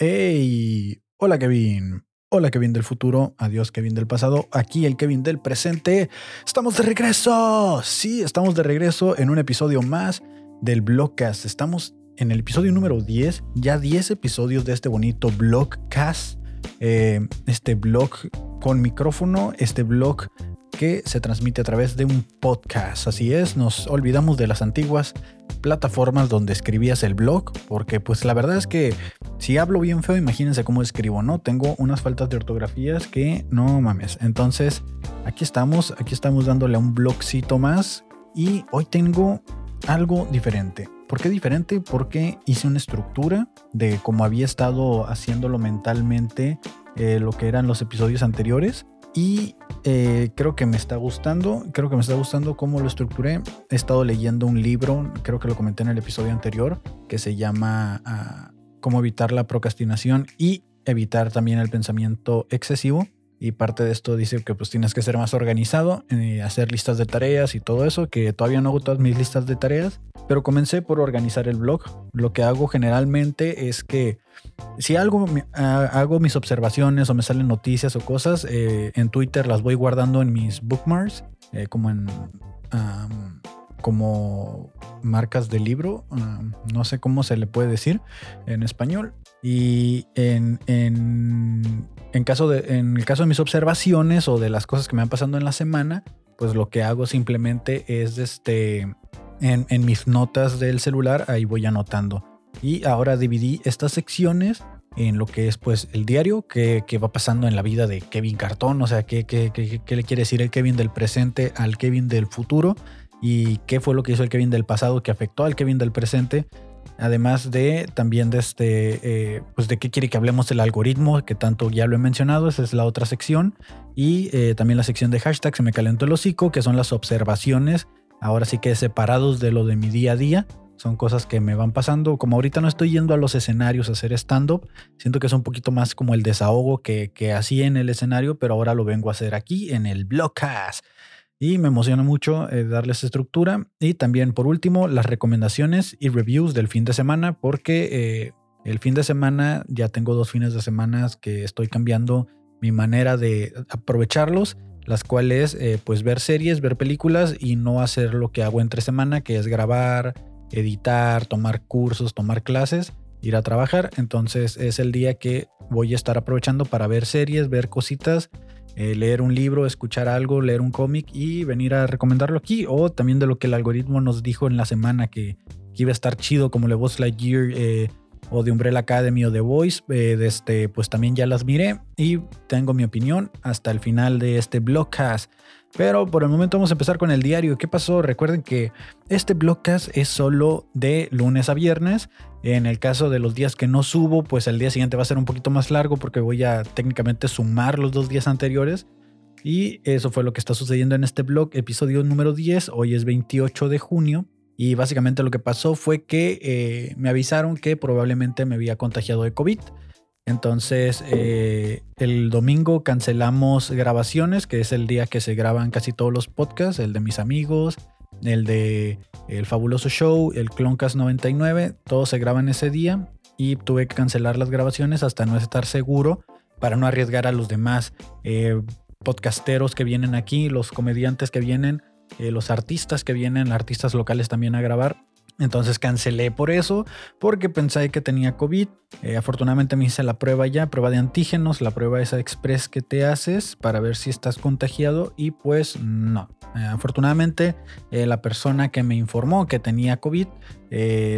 Hey, hola Kevin. Hola Kevin del futuro, adiós Kevin del pasado, aquí el Kevin del presente. Estamos de regreso. Sí, estamos de regreso en un episodio más del Blogcast. Estamos en el episodio número 10, ya 10 episodios de este bonito Blogcast. Eh, este blog con micrófono, este blog que se transmite a través de un podcast. Así es, nos olvidamos de las antiguas plataformas donde escribías el blog, porque pues la verdad es que si hablo bien feo, imagínense cómo escribo, ¿no? Tengo unas faltas de ortografías que no mames. Entonces, aquí estamos, aquí estamos dándole a un blogcito más y hoy tengo algo diferente. ¿Por qué diferente? Porque hice una estructura de cómo había estado haciéndolo mentalmente eh, lo que eran los episodios anteriores y eh, creo que me está gustando, creo que me está gustando cómo lo estructuré. He estado leyendo un libro, creo que lo comenté en el episodio anterior, que se llama ah, Cómo evitar la procrastinación y evitar también el pensamiento excesivo. Y parte de esto dice que pues tienes que ser más organizado, eh, hacer listas de tareas y todo eso, que todavía no hago todas mis listas de tareas, pero comencé por organizar el blog. Lo que hago generalmente es que si algo hago mis observaciones o me salen noticias o cosas, eh, en Twitter las voy guardando en mis bookmarks, eh, como en como marcas de libro, no sé cómo se le puede decir en español. Y en, en, en, caso de, en el caso de mis observaciones o de las cosas que me van pasando en la semana, pues lo que hago simplemente es este, en, mis notas del celular, ahí voy anotando. Y ahora dividí estas secciones en lo que es pues el diario, que, va pasando en la vida de Kevin Cartón, o sea, qué, qué le quiere decir el Kevin del presente al Kevin del futuro y qué fue lo que hizo el Kevin del pasado que afectó al Kevin del presente. Además de también de este, eh, pues de qué quiere que hablemos del algoritmo, que tanto ya lo he mencionado, esa es la otra sección. Y eh, también la sección de hashtag se me calentó el hocico, que son las observaciones, ahora sí que separados de lo de mi día a día. Son cosas que me van pasando. Como ahorita no estoy yendo a los escenarios a hacer stand-up, siento que es un poquito más como el desahogo que, que hacía en el escenario, pero ahora lo vengo a hacer aquí en el Blogcast. Y me emociona mucho eh, darles estructura. Y también, por último, las recomendaciones y reviews del fin de semana, porque eh, el fin de semana ya tengo dos fines de semana que estoy cambiando mi manera de aprovecharlos, las cuales, eh, pues, ver series, ver películas y no hacer lo que hago entre semana, que es grabar, editar, tomar cursos, tomar clases, ir a trabajar. Entonces, es el día que voy a estar aprovechando para ver series, ver cositas eh, leer un libro, escuchar algo, leer un cómic y venir a recomendarlo aquí. O también de lo que el algoritmo nos dijo en la semana que, iba a estar chido, como le Buzz Lightyear eh, o de Umbrella Academy o The Voice. Eh, este, pues también ya las miré y tengo mi opinión hasta el final de este blogcast. Pero por el momento vamos a empezar con el diario. ¿Qué pasó? Recuerden que este blogcast es solo de lunes a viernes. En el caso de los días que no subo, pues el día siguiente va a ser un poquito más largo porque voy a técnicamente sumar los dos días anteriores. Y eso fue lo que está sucediendo en este blog, episodio número 10. Hoy es 28 de junio. Y básicamente lo que pasó fue que eh, me avisaron que probablemente me había contagiado de COVID. Entonces, eh, el domingo cancelamos grabaciones, que es el día que se graban casi todos los podcasts, el de mis amigos, el de El Fabuloso Show, el Cloncast 99, todos se graban ese día y tuve que cancelar las grabaciones hasta no estar seguro para no arriesgar a los demás eh, podcasteros que vienen aquí, los comediantes que vienen, eh, los artistas que vienen, artistas locales también a grabar. Entonces cancelé por eso, porque pensé que tenía COVID. Eh, afortunadamente me hice la prueba ya, prueba de antígenos, la prueba esa express que te haces para ver si estás contagiado y pues no. Eh, afortunadamente eh, la persona que me informó que tenía COVID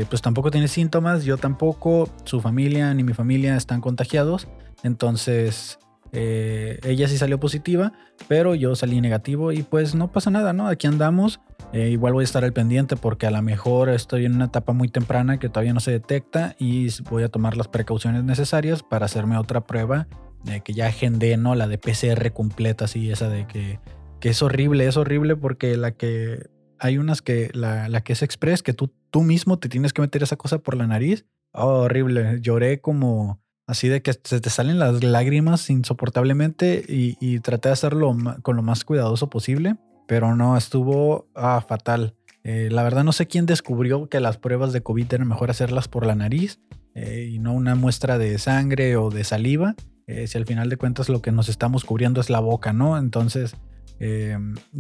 pues tampoco tiene síntomas, yo tampoco, su familia ni mi familia están contagiados. Entonces eh, ella sí salió positiva, pero yo salí negativo y pues no pasa nada, ¿no? Aquí andamos. Eh, igual voy a estar al pendiente porque a lo mejor estoy en una etapa muy temprana que todavía no se detecta y voy a tomar las precauciones necesarias para hacerme otra prueba de que ya agendé, ¿no? La de PCR completa, así, esa de que, que es horrible, es horrible porque la que hay unas que, la, la que es express, que tú, tú mismo te tienes que meter esa cosa por la nariz. Oh, horrible, lloré como así de que se te salen las lágrimas insoportablemente y, traté de hacerlo con lo más cuidadoso posible, pero no, estuvo ah, fatal. Eh, la verdad no sé quién descubrió que las pruebas de COVID era mejor hacerlas por la nariz. eh, y no una muestra de sangre o de saliva, eh, si al final de cuentas lo que nos estamos cubriendo es la boca, ¿no? Entonces,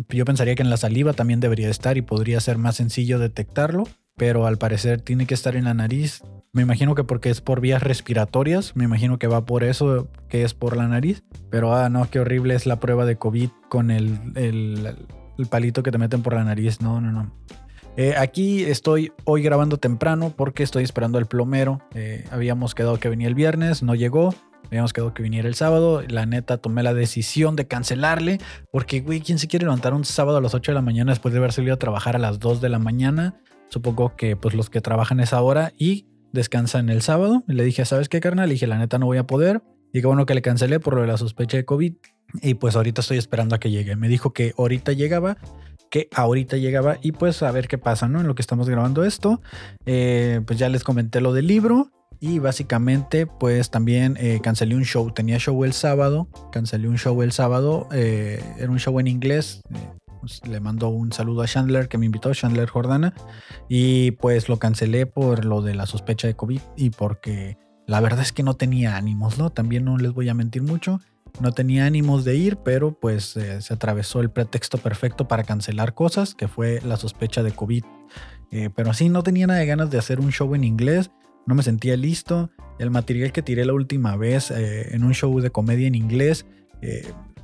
yo pensaría que en la saliva también debería estar y podría ser más sencillo detectarlo, pero al parecer tiene que estar en la nariz. Me imagino que porque es por vías respiratorias, me imagino que va por eso, que es por la nariz. Pero, ah, no, qué horrible es la prueba de COVID con el, el, palito que te meten por la nariz. No, no, no. Eh, aquí estoy hoy grabando temprano porque estoy esperando al plomero. Eh, habíamos quedado que venía el viernes, no llegó. Habíamos quedado que viniera el sábado. La neta tomé la decisión de cancelarle. Porque, güey, ¿quién se quiere levantar un sábado a las 8 de la mañana después de haber salido a trabajar a las 2 de la mañana? Supongo que pues los que trabajan esa hora y descansan el sábado. Y le dije, ¿sabes qué, carnal? Le dije, la neta no voy a poder. Y qué bueno que le cancelé por lo de la sospecha de COVID. Y pues ahorita estoy esperando a que llegue. Me dijo que ahorita llegaba que ahorita llegaba y pues a ver qué pasa, ¿no? En lo que estamos grabando esto, eh, pues ya les comenté lo del libro y básicamente pues también eh, cancelé un show, tenía show el sábado, cancelé un show el sábado, eh, era un show en inglés, pues, le mando un saludo a Chandler que me invitó, Chandler Jordana, y pues lo cancelé por lo de la sospecha de COVID y porque la verdad es que no tenía ánimos, ¿no? También no les voy a mentir mucho. No tenía ánimos de ir, pero pues eh, se atravesó el pretexto perfecto para cancelar cosas, que fue la sospecha de COVID. Eh, pero así no tenía nada de ganas de hacer un show en inglés, no me sentía listo. El material que tiré la última vez eh, en un show de comedia en inglés,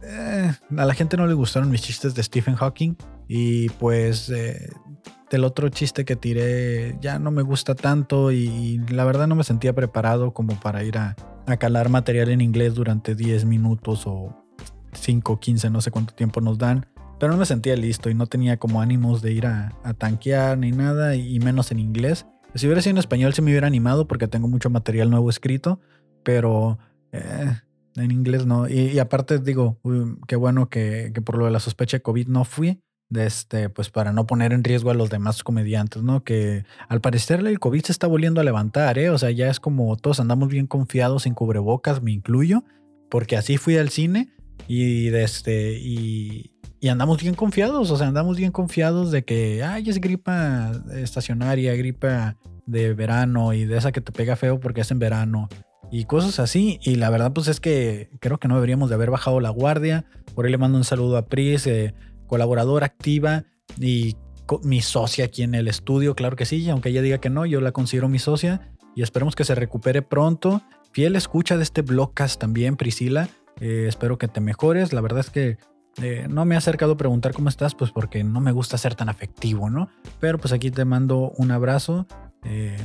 a la gente no le gustaron mis chistes de Stephen Hawking y pues del otro chiste que tiré ya no me gusta tanto y la verdad no me sentía preparado como para ir a, a calar material en inglés durante 10 minutos o 5, 15, no sé cuánto tiempo nos dan. Pero no me sentía listo y no tenía como ánimos de ir a, tanquear ni nada, y menos en inglés. Si hubiera sido en español se me hubiera animado porque tengo mucho material nuevo escrito, pero eh, en inglés no. Y, aparte digo, qué bueno que, que, por lo de la sospecha de COVID no fui, de este, pues para no poner en riesgo a los demás comediantes, ¿no? Que al parecer el COVID se está volviendo a levantar, ¿eh? O sea, ya es como todos andamos bien confiados sin cubrebocas, me incluyo, porque así fui al cine y de este, y, y andamos bien confiados, o sea, andamos bien confiados de que, ay, es gripa estacionaria, gripa de verano y de esa que te pega feo porque es en verano y cosas así. Y la verdad, pues es que creo que no deberíamos de haber bajado la guardia. Por ahí le mando un saludo a Pris. Eh, colaboradora activa y mi socia aquí en el estudio, claro que sí, aunque ella diga que no, yo la considero mi socia y esperemos que se recupere pronto. Fiel escucha de este blogcast también, Priscila. Eh, espero que te mejores. La verdad es que eh, no me he acercado a preguntar cómo estás, pues porque no me gusta ser tan afectivo, ¿no? Pero pues aquí te mando un abrazo eh,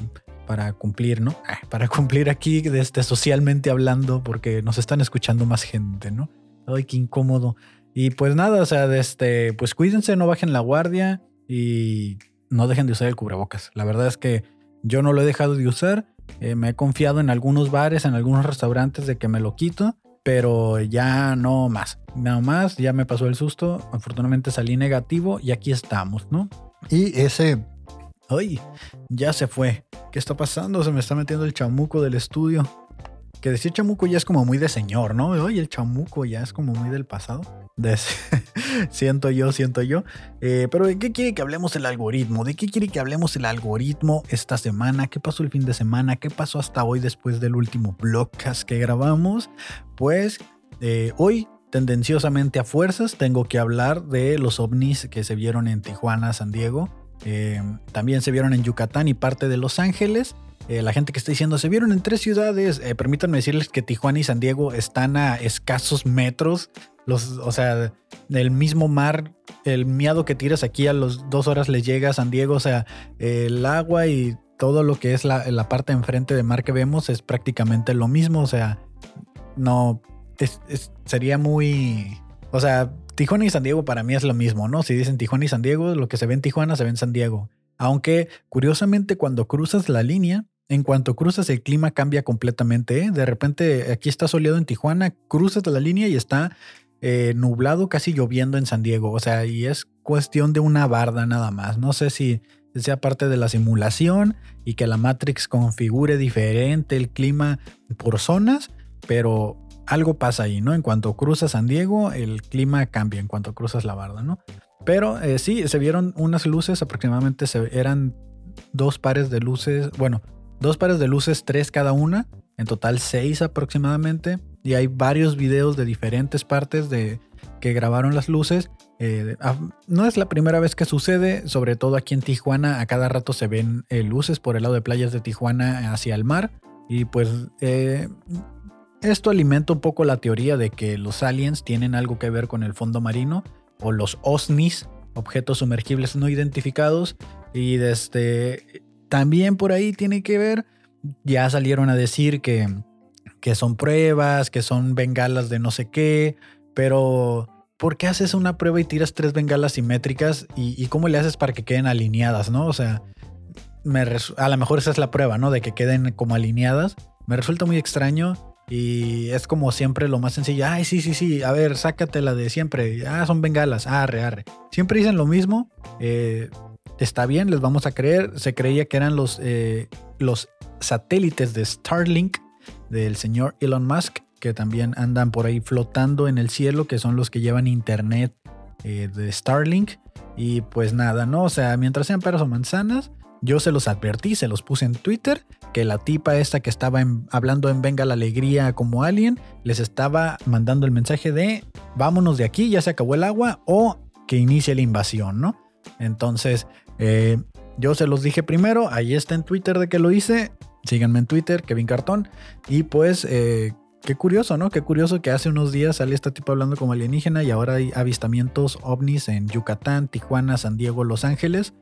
para cumplir, ¿no? Ah, para cumplir aquí desde socialmente hablando, porque nos están escuchando más gente, ¿no? Ay, qué incómodo. Y pues nada, o sea, este, pues cuídense, no bajen la guardia y no dejen de usar el cubrebocas. La verdad es que yo no lo he dejado de usar. Eh, me he confiado en algunos bares, en algunos restaurantes de que me lo quito, pero ya no más. Nada más, ya me pasó el susto. Afortunadamente salí negativo y aquí estamos, ¿no? Y ese... ¡Ay! Ya se fue. ¿Qué está pasando? Se me está metiendo el chamuco del estudio. Que decir chamuco ya es como muy de señor, ¿no? Oye, el chamuco ya es como muy del pasado. siento yo, siento yo. Eh, pero ¿de qué quiere que hablemos el algoritmo? ¿De qué quiere que hablemos el algoritmo esta semana? ¿Qué pasó el fin de semana? ¿Qué pasó hasta hoy después del último blogcast que grabamos? Pues eh, hoy, tendenciosamente a fuerzas, tengo que hablar de los ovnis que se vieron en Tijuana, San Diego. Eh, también se vieron en Yucatán y parte de Los Ángeles. la gente que está diciendo, se vieron en tres ciudades. permítanme decirles que Tijuana y San Diego están a escasos metros los, o sea, el mismo mar, el miado que tiras aquí a las dos horas le llega a San Diego. O sea, el agua y todo lo que es la, la parte enfrente de mar que vemos es prácticamente lo mismo. O sea, no, sería muy... O sea, Tijuana y San Diego para mí es lo mismo, ¿no? Si dicen Tijuana y San Diego, lo que se ve en Tijuana se ve en San Diego. Aunque curiosamente cuando cruzas la línea, en cuanto cruzas el clima cambia completamente. ¿eh? De repente aquí está soleado en Tijuana, cruzas la línea y está eh, nublado, casi lloviendo en San Diego. O sea, y es cuestión de una barda nada más. No sé si sea parte de la simulación y que la Matrix configure diferente el clima por zonas, pero algo pasa ahí, ¿no? En cuanto cruzas San Diego, el clima cambia en cuanto cruzas la barda, ¿no? Pero eh, sí, se vieron unas luces, aproximadamente eran dos pares de luces, bueno, dos pares de luces, tres cada una, en total seis aproximadamente. Y hay varios videos de diferentes partes de que grabaron las luces. Eh, no es la primera vez que sucede, sobre todo aquí en Tijuana, a cada rato se ven eh, luces por el lado de playas de Tijuana hacia el mar. Y pues esto alimenta un poco la teoría de que los aliens tienen algo que ver con el fondo marino o los OSNIs, objetos sumergibles no identificados. Y desde también por ahí tiene que ver, ya salieron a decir que, que son pruebas, que son bengalas de no sé qué, pero ¿por qué haces una prueba y tiras tres bengalas simétricas y, cómo le haces para que queden alineadas, no? O sea, a lo mejor esa es la prueba, ¿no? De que queden como alineadas. Me resulta muy extraño y es como siempre lo más sencillo. Ay, sí, sí, sí. A ver, sácatela de siempre. Ah, son bengalas. Arre, arre. Siempre dicen lo mismo. Eh, está bien, les vamos a creer. Se creía que eran los, eh, los satélites de Starlink del señor Elon Musk, que también andan por ahí flotando en el cielo, que son los que llevan internet eh, de Starlink. Y pues nada, ¿no? O sea, mientras sean peras o manzanas, yo se los advertí, se los puse en Twitter, que la tipa esta que estaba hablando en Venga la Alegría como alien, les estaba mandando el mensaje de vámonos de aquí, ya se acabó el agua, o que inicie la invasión, ¿no? Entonces, eh, yo se los dije primero, ahí está en Twitter de que lo hice, síganme en Twitter, Kevin Cartón, y pues... Eh, qué curioso, ¿no? Qué curioso que hace unos días salió este tipo hablando como alienígena y ahora hay avistamientos ovnis en Yucatán, Tijuana, San Diego, Los Ángeles.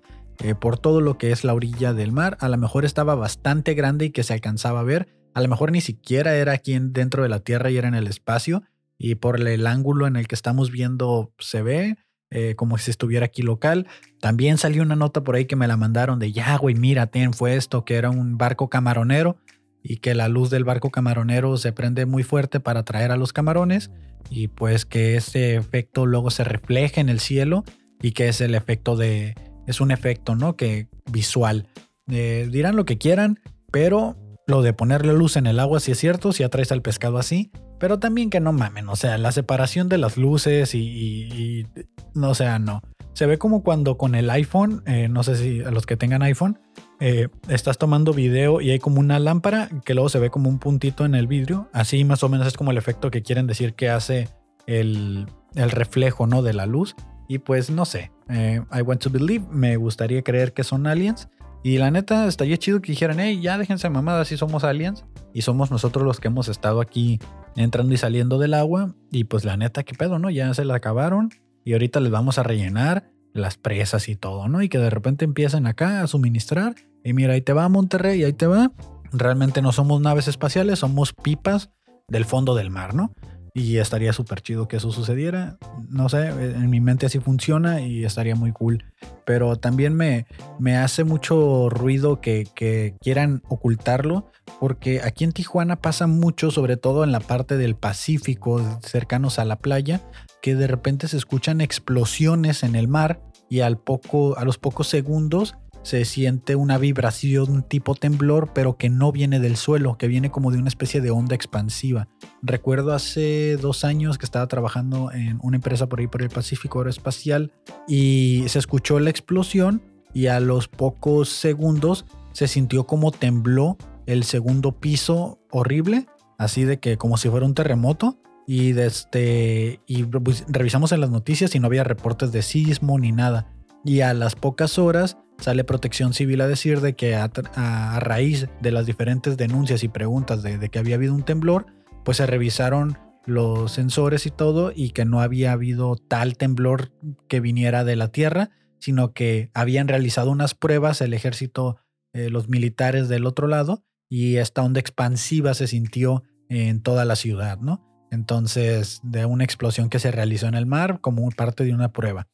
Eh, por todo lo que es la orilla del mar. A lo mejor estaba bastante grande y que se alcanzaba a ver. A lo mejor ni siquiera era aquí dentro de la Tierra y era en el espacio. Y por el ángulo en el que estamos viendo se ve eh, como si estuviera aquí local. También salió una nota por ahí que me la mandaron de ya, güey, mira, ten, fue esto, que era un barco camaronero y que la luz del barco camaronero se prende muy fuerte para atraer a los camarones y pues que ese efecto luego se refleja en el cielo y que es el efecto de, es un efecto, ¿no? Que visual. Eh, dirán lo que quieran, pero lo de ponerle luz en el agua sí es cierto, si atraes al pescado así, pero también que no mamen, o sea, la separación de las luces y, no, sea, no. Se ve como cuando con el iPhone, eh, no sé si a los que tengan iPhone, eh, estás tomando video y hay como una lámpara que luego se ve como un puntito en el vidrio. Así más o menos es como el efecto que quieren decir que hace el, el reflejo ¿no? de la luz. Y pues no sé, eh, I want to believe, me gustaría creer que son aliens. Y la neta, estaría chido que dijeran, hey, ya déjense mamadas si somos aliens. Y somos nosotros los que hemos estado aquí entrando y saliendo del agua. Y pues la neta, qué pedo, ¿no? Ya se la acabaron. Y ahorita les vamos a rellenar las presas y todo, ¿no? Y que de repente empiecen acá a suministrar. Y mira, ahí te va Monterrey, ahí te va. Realmente no somos naves espaciales, somos pipas del fondo del mar, ¿no? Y estaría súper chido que eso sucediera. No sé, en mi mente así funciona y estaría muy cool. Pero también me, me hace mucho ruido que, que quieran ocultarlo. Porque aquí en Tijuana pasa mucho, sobre todo en la parte del Pacífico, cercanos a la playa, que de repente se escuchan explosiones en el mar y al poco, a los pocos segundos se siente una vibración tipo temblor, pero que no viene del suelo, que viene como de una especie de onda expansiva. Recuerdo hace dos años que estaba trabajando en una empresa por ahí por el Pacífico Aeroespacial y se escuchó la explosión y a los pocos segundos se sintió como tembló el segundo piso horrible, así de que como si fuera un terremoto. Y, este, y pues, revisamos en las noticias y no había reportes de sismo ni nada. Y a las pocas horas sale Protección Civil a decir de que a, raíz de las diferentes denuncias y preguntas de, que había habido un temblor, pues se revisaron los sensores y todo y que no había habido tal temblor que viniera de la Tierra, sino que habían realizado unas pruebas el ejército, eh, los militares del otro lado y esta onda expansiva se sintió en toda la ciudad, ¿no? Entonces, de una explosión que se realizó en el mar como parte de una prueba.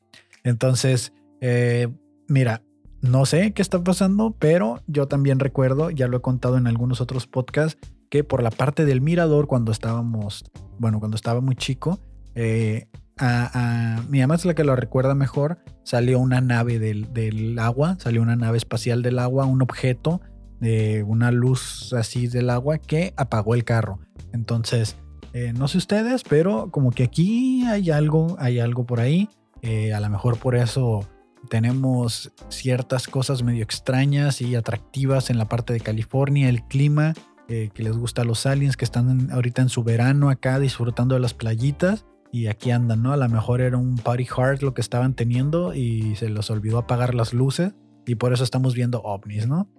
Entonces, eh, mira, no sé qué está pasando, pero yo también recuerdo, ya lo he contado en algunos otros podcasts, que por la parte del mirador, cuando estábamos, bueno, cuando estaba muy chico, eh, a, mi mamá es la que lo recuerda mejor, salió una nave del, agua, salió una nave espacial del agua, un objeto de una luz así del agua que apagó el carro. Entonces, eh, no sé ustedes, pero como que aquí hay algo, hay algo por ahí. Eh, a lo mejor por eso tenemos ciertas cosas medio extrañas y atractivas en la parte de California, el clima, eh, que les gusta a los aliens, que están ahorita en su verano acá disfrutando de las playitas. Y aquí andan, ¿no? A lo mejor era un party hard lo que estaban teniendo y se les olvidó apagar las luces y por eso estamos viendo ovnis, ¿no?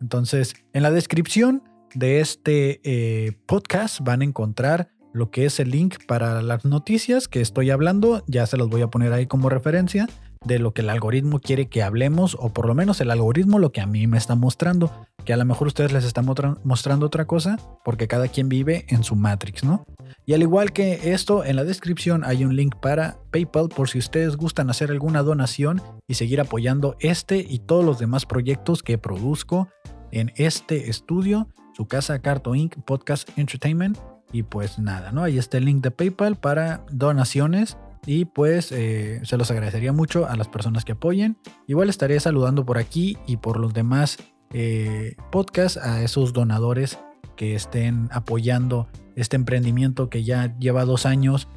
Entonces, en la descripción de este eh, podcast van a encontrar lo que es el link para las noticias que estoy hablando. Ya se los voy a poner ahí como referencia de lo que el algoritmo quiere que hablemos, o por lo menos el algoritmo lo que a mí me está mostrando, que a lo mejor ustedes les están mostrando otra cosa, porque cada quien vive en su Matrix, ¿no? Y al igual que esto, en la descripción hay un link para PayPal por si ustedes gustan hacer alguna donación y seguir apoyando este y todos los demás proyectos que produzco en este estudio, su casa Carto Inc. Podcast Entertainment. Y pues nada, ¿no? Ahí está el link de PayPal para donaciones y pues eh, se los agradecería mucho a las personas que apoyen. Igual estaré saludando por aquí y por los demás eh, podcasts a esos donadores que estén apoyando este emprendimiento que ya lleva dos años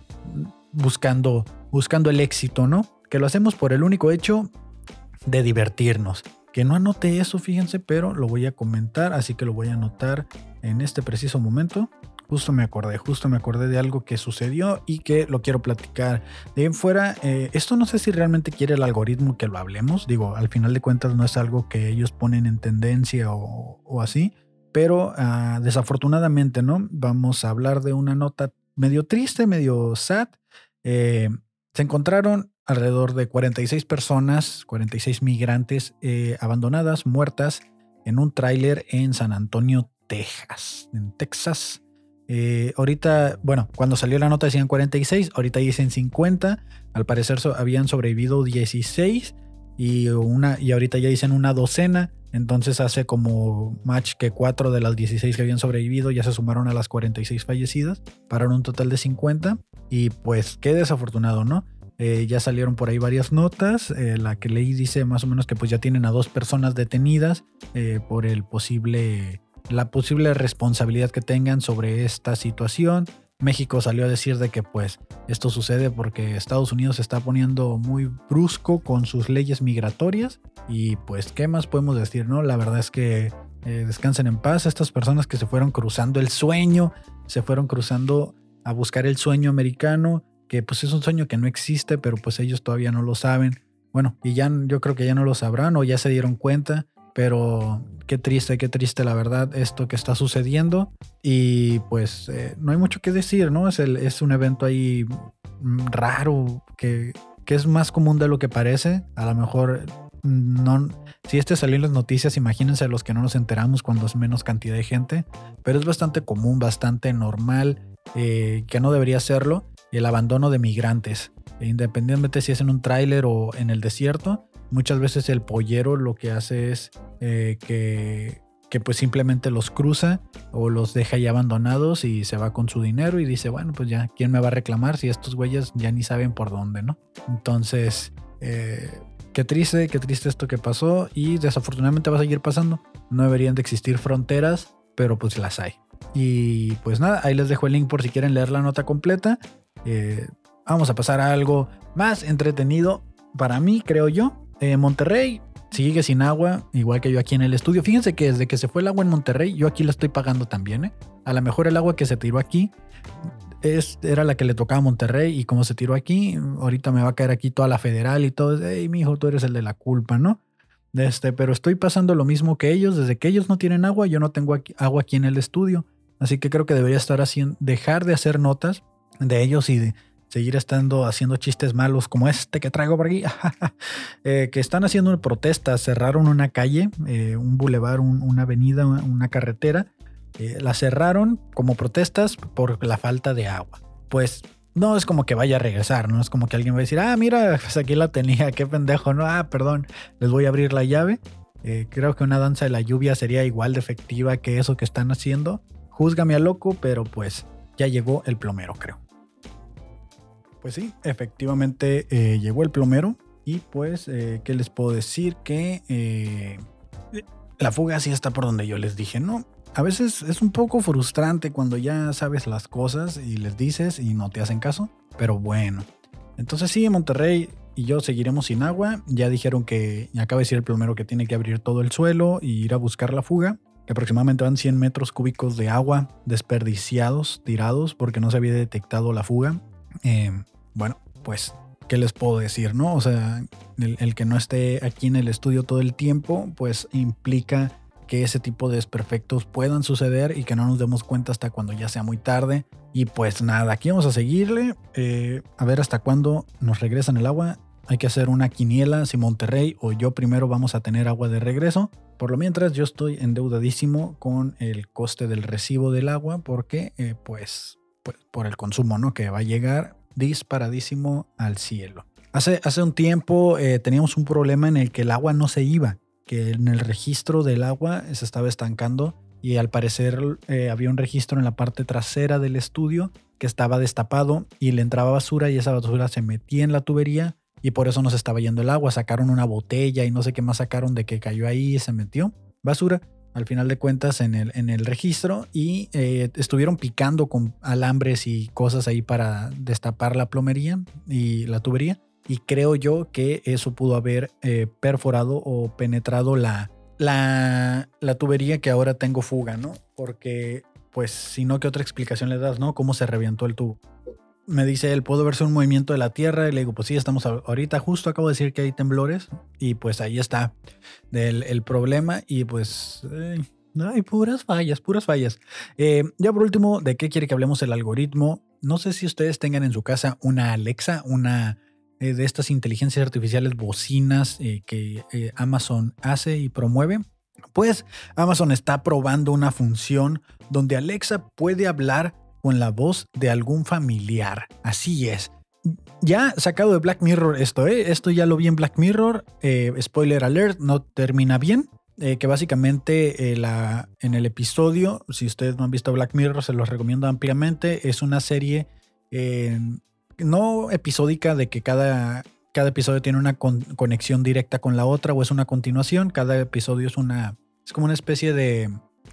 buscando, buscando el éxito, ¿no? Que lo hacemos por el único hecho de divertirnos. Que no anote eso, fíjense, pero lo voy a comentar, así que lo voy a anotar en este preciso momento. Justo me acordé, justo me acordé de algo que sucedió y que lo quiero platicar. De en fuera, eh, esto no sé si realmente quiere el algoritmo que lo hablemos. Digo, al final de cuentas no es algo que ellos ponen en tendencia o, así. Pero ah, desafortunadamente, ¿no? Vamos a hablar de una nota medio triste, medio sad. Eh, se encontraron alrededor de 46 personas, 46 migrantes eh, abandonadas, muertas en un tráiler en San Antonio, Texas, en Texas. Eh, ahorita, bueno, cuando salió la nota decían 46, ahorita dicen 50. Al parecer habían sobrevivido 16 y, una, y ahorita ya dicen una docena. Entonces hace como match que 4 de las 16 que habían sobrevivido ya se sumaron a las 46 fallecidas, para un total de 50. Y pues qué desafortunado, ¿no? Eh, ya salieron por ahí varias notas. Eh, la que leí dice más o menos que pues ya tienen a dos personas detenidas por el posible la posible responsabilidad que tengan sobre esta situación. México salió a decir de que pues esto sucede porque Estados Unidos se está poniendo muy brusco con sus leyes migratorias y pues qué más podemos decir, ¿no? La verdad es que eh, descansen en paz estas personas que se fueron cruzando el sueño, se fueron cruzando a buscar el sueño americano, que pues es un sueño que no existe, pero pues ellos todavía no lo saben. Bueno, y ya yo creo que ya no lo sabrán o ya se dieron cuenta pero qué triste, qué triste la verdad esto que está sucediendo. Y pues eh, no hay mucho que decir, ¿no? Es, el, es un evento ahí mm, raro que, que, es más común de lo que parece. A lo mejor no... Si este salió en las noticias, imagínense los que no nos enteramos cuando es menos cantidad de gente, pero es bastante común, bastante normal, eh, que no debería serlo, el abandono de migrantes, independientemente si es en un tráiler o en el desierto, Muchas veces el pollero lo que hace es eh, que, que pues simplemente los cruza o los deja ya abandonados y se va con su dinero y dice, bueno, pues ya, ¿quién me va a reclamar si estos güeyes ya ni saben por dónde, ¿no? Entonces, eh, qué triste, qué triste esto que pasó y desafortunadamente va a seguir pasando. No deberían de existir fronteras, pero pues las hay. Y pues nada, ahí les dejo el link por si quieren leer la nota completa. Eh, vamos a pasar a algo más entretenido para mí, creo yo. Eh, Monterrey sigue sin agua, igual que yo aquí en el estudio. Fíjense que desde que se fue el agua en Monterrey, yo aquí la estoy pagando también. ¿eh? A lo mejor el agua que se tiró aquí es, era la que le tocaba a Monterrey y como se tiró aquí, ahorita me va a caer aquí toda la federal y todo. Hey, mi hijo, tú eres el de la culpa, ¿no? Este, pero estoy pasando lo mismo que ellos. Desde que ellos no tienen agua, yo no tengo agua aquí en el estudio. Así que creo que debería estar haciendo, dejar de hacer notas de ellos y de, seguir estando haciendo chistes malos como este que traigo por aquí, eh, que están haciendo protestas, cerraron una calle, eh, un bulevar, una avenida, una carretera, eh, la cerraron como protestas por la falta de agua. Pues no es como que vaya a regresar, no es como que alguien va a decir, ah, mira, pues aquí la tenía, qué pendejo, no, ah, perdón, les voy a abrir la llave. creo que una danza de la lluvia sería igual de efectiva que eso que están haciendo. Júzgame a loco, pero pues ya llegó el plomero, creo. Pues sí, efectivamente eh, llegó el plomero y pues, eh, ¿qué les puedo decir? Que eh, la fuga sí está por donde yo les dije, ¿no? A veces es un poco frustrante cuando ya sabes las cosas y les dices y no te hacen caso, pero bueno. Entonces sí, Monterrey y yo seguiremos sin agua. Ya dijeron que, acaba de decir el plomero que tiene que abrir todo el suelo y ir a buscar la fuga. Que aproximadamente van 100 metros cúbicos de agua desperdiciados, tirados, porque no se había detectado la fuga. Eh, bueno, pues, ¿qué les puedo decir, no? O sea, el que no esté aquí en el estudio todo el tiempo, pues implica que ese tipo de desperfectos puedan suceder y que no nos demos cuenta hasta cuando ya sea muy tarde. Y pues nada, aquí vamos a seguirle, eh, a ver hasta cuándo nos regresan el agua. Hay que hacer una quiniela si Monterrey o yo primero vamos a tener agua de regreso. Por lo mientras yo estoy endeudadísimo con el coste del recibo del agua porque eh, pues, pues, por el consumo, ¿no? Que va a llegar disparadísimo al cielo. Hace, hace un tiempo eh, teníamos un problema en el que el agua no se iba que en el registro del agua se estaba estancando y al parecer eh, había un registro en la parte trasera del estudio que estaba destapado y le entraba basura y esa basura se metía en la tubería y por eso no se estaba yendo el agua. Sacaron una botella y no sé qué más sacaron de que cayó ahí y se metió basura al final de cuentas en el, en el registro y eh, estuvieron picando con alambres y cosas ahí para destapar la plomería y la tubería y creo yo que eso pudo haber eh, perforado o penetrado la, la, la, tubería que ahora tengo fuga, ¿no? Porque, pues, si no, ¿qué otra explicación le das, no? ¿Cómo se revientó el tubo? Me dice él, ¿puedo verse un movimiento de la Tierra? Y le digo, pues sí, estamos ahorita, justo acabo de decir que hay temblores y pues ahí está el, problema y pues... hay puras fallas, puras fallas. Eh, ya por último, ¿de qué quiere que hablemos el algoritmo? No sé si ustedes tengan en su casa una Alexa, una eh, de estas inteligencias artificiales bocinas eh, que eh, Amazon hace y promueve? Pues Amazon está probando una función donde Alexa puede hablar con la voz de algún familiar. Así es. Ya sacado de Black Mirror esto, ¿eh? Esto ya lo vi en Black Mirror. spoiler alert, no termina bien. que básicamente la, en el episodio, si ustedes no han visto Black Mirror, se los recomiendo ampliamente. Es una serie no episódica de que cada, cada episodio tiene una conexión directa con la otra o es una continuación. Cada episodio es una. Es como una especie de.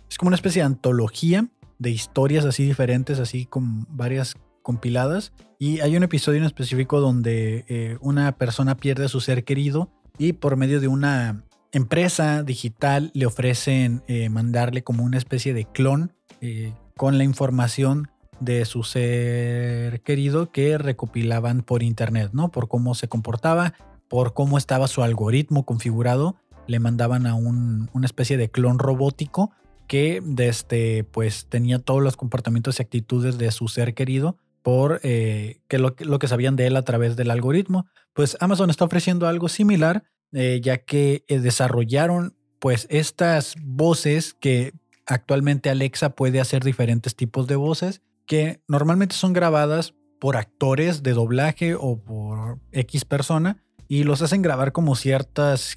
Es como una especie de antología de historias así diferentes, así con varias compiladas. Y hay un episodio en específico donde eh, una persona pierde a su ser querido y por medio de una empresa digital le ofrecen eh, mandarle como una especie de clon eh, con la información de su ser querido que recopilaban por internet, ¿no? Por cómo se comportaba, por cómo estaba su algoritmo configurado, le mandaban a un, una especie de clon robótico que este, pues tenía todos los comportamientos y actitudes de su ser querido por eh, que lo, que sabían de él a través del algoritmo. Pues Amazon está ofreciendo algo similar, eh, ya que eh, desarrollaron pues estas voces que actualmente Alexa puede hacer diferentes tipos de voces que normalmente son grabadas por actores de doblaje o por X persona y los hacen grabar como ciertas,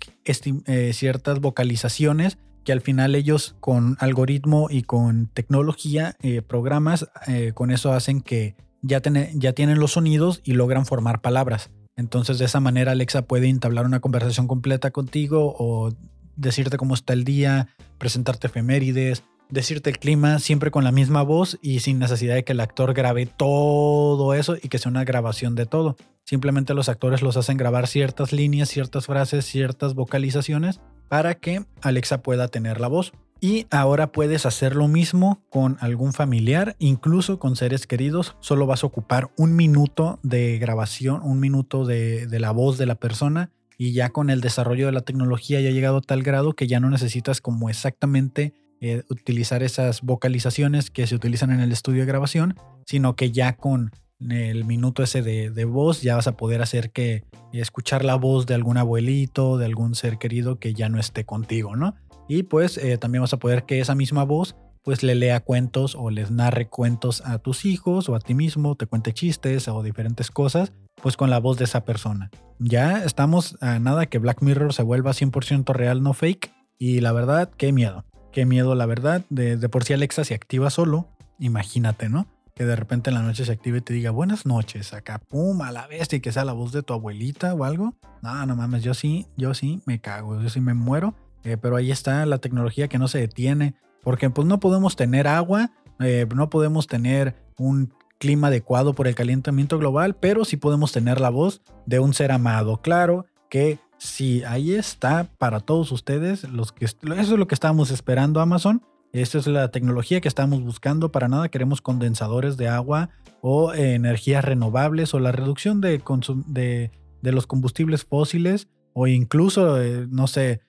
ciertas vocalizaciones que al final ellos con algoritmo y con tecnología, eh, programas, eh, con eso hacen que ya, tienen los sonidos y logran formar palabras. Entonces de esa manera Alexa puede entablar una conversación completa contigo o decirte cómo está el día, presentarte efemérides, decirte el clima siempre con la misma voz y sin necesidad de que el actor grabe todo eso y que sea una grabación de todo. Simplemente los actores los hacen grabar ciertas líneas, ciertas frases, ciertas vocalizaciones para que Alexa pueda tener la voz. Y ahora puedes hacer lo mismo con algún familiar, incluso con seres queridos. Solo vas a ocupar un minuto de grabación, un minuto de, la voz de la persona y ya con el desarrollo de la tecnología ya ha llegado a tal grado que ya no necesitas como exactamente eh, utilizar esas vocalizaciones que se utilizan en el estudio de grabación, sino que ya con el minuto ese de, voz ya vas a poder hacer que escuchar la voz de algún abuelito, de algún ser querido que ya no esté contigo, ¿no? Y pues eh, también vas a poder que esa misma voz pues le lea cuentos o les narre cuentos a tus hijos o a ti mismo, te cuente chistes o diferentes cosas, pues con la voz de esa persona. Ya estamos a nada que Black Mirror se vuelva 100% real, no fake. Y la verdad, qué miedo. Qué miedo, la verdad. De, por sí Alexa se activa solo. Imagínate, ¿no? Que de repente en la noche se active y te diga buenas noches, acá, pum, a la bestia y que sea la voz de tu abuelita o algo. No, no mames, yo sí, yo sí me cago, yo sí me muero. Eh, pero ahí está la tecnología que no se detiene. Porque pues no podemos tener agua, eh, no podemos tener un clima adecuado por el calentamiento global, pero sí podemos tener la voz de un ser amado. Claro que sí, ahí está para todos ustedes, los que, eso es lo que estábamos esperando Amazon. Esta es la tecnología que estamos buscando. Para nada queremos condensadores de agua o energías renovables o la reducción de los combustibles fósiles o incluso, eh, no sé,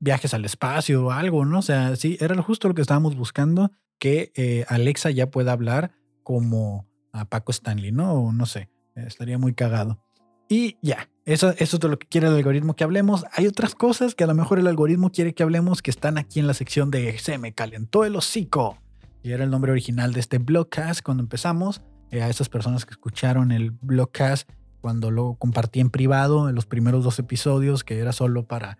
viajes al espacio o algo, ¿no? O sea, sí, era justo lo que estábamos buscando, que eh, Alexa ya pueda hablar como a Paco Stanley, ¿no? O no sé, estaría muy cagado. Y ya, eso, eso es de lo que quiere el algoritmo que hablemos. Hay otras cosas que a lo mejor el algoritmo quiere que hablemos que están aquí en la sección de Se me calentó el hocico. Y era el nombre original de este blogcast cuando empezamos. Eh, a esas personas que escucharon el blogcast cuando lo compartí en privado en los primeros dos episodios, que era solo para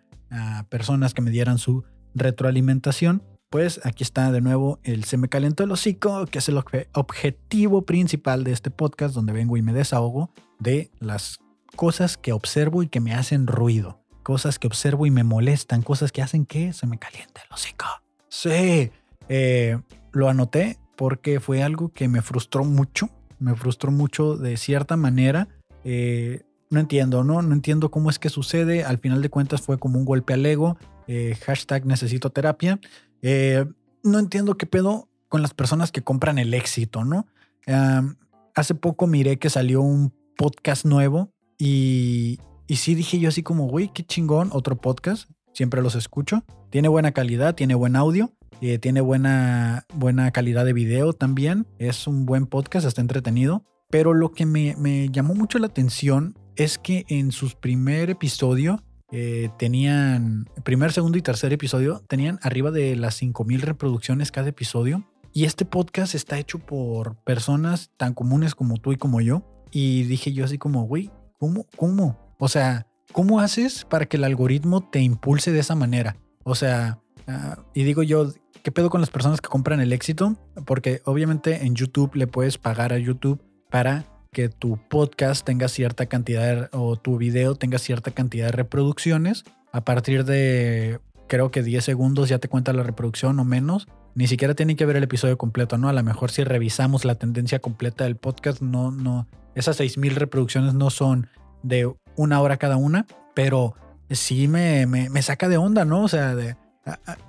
personas que me dieran su retroalimentación, pues aquí está de nuevo el Se me calentó el hocico, que es el objetivo principal de este podcast, donde vengo y me desahogo de las cosas que observo y que me hacen ruido, cosas que observo y me molestan, cosas que hacen que se me caliente el hocico. Sí, eh, lo anoté porque fue algo que me frustró mucho, me frustró mucho de cierta manera. Eh, no entiendo, ¿no? No entiendo cómo es que sucede. Al final de cuentas fue como un golpe al ego. Eh, hashtag necesito terapia. No entiendo qué pedo con las personas que compran el éxito, ¿no? hace poco miré que salió un podcast nuevo y, y sí dije yo así como, güey, qué chingón, otro podcast. Siempre los escucho. Tiene buena calidad, tiene buen audio. Eh, tiene buena, buena calidad de video también. Es un buen podcast, está entretenido. Pero lo que me, llamó mucho la atención es que en su primer episodio eh, tenían, primer, segundo y tercer episodio, tenían arriba de las 5000 reproducciones cada episodio. Y este podcast está hecho por personas tan comunes como tú y como yo. Y dije yo así como, güey, ¿cómo? ¿Cómo? O sea, ¿cómo haces para que el algoritmo te impulse de esa manera? O sea, ah, y digo yo, ¿qué pedo con las personas que compran el éxito? Porque obviamente en YouTube le puedes pagar a YouTube para que tu podcast tenga cierta cantidad o tu video tenga cierta cantidad de reproducciones. A partir de creo que 10 segundos ya te cuenta la reproducción o menos. Ni siquiera tiene que ver el episodio completo, ¿no? A lo mejor si revisamos la tendencia completa del podcast, no, no, esas 6000 reproducciones no son de una hora cada una, pero sí me, me, saca de onda, ¿no? O sea, de,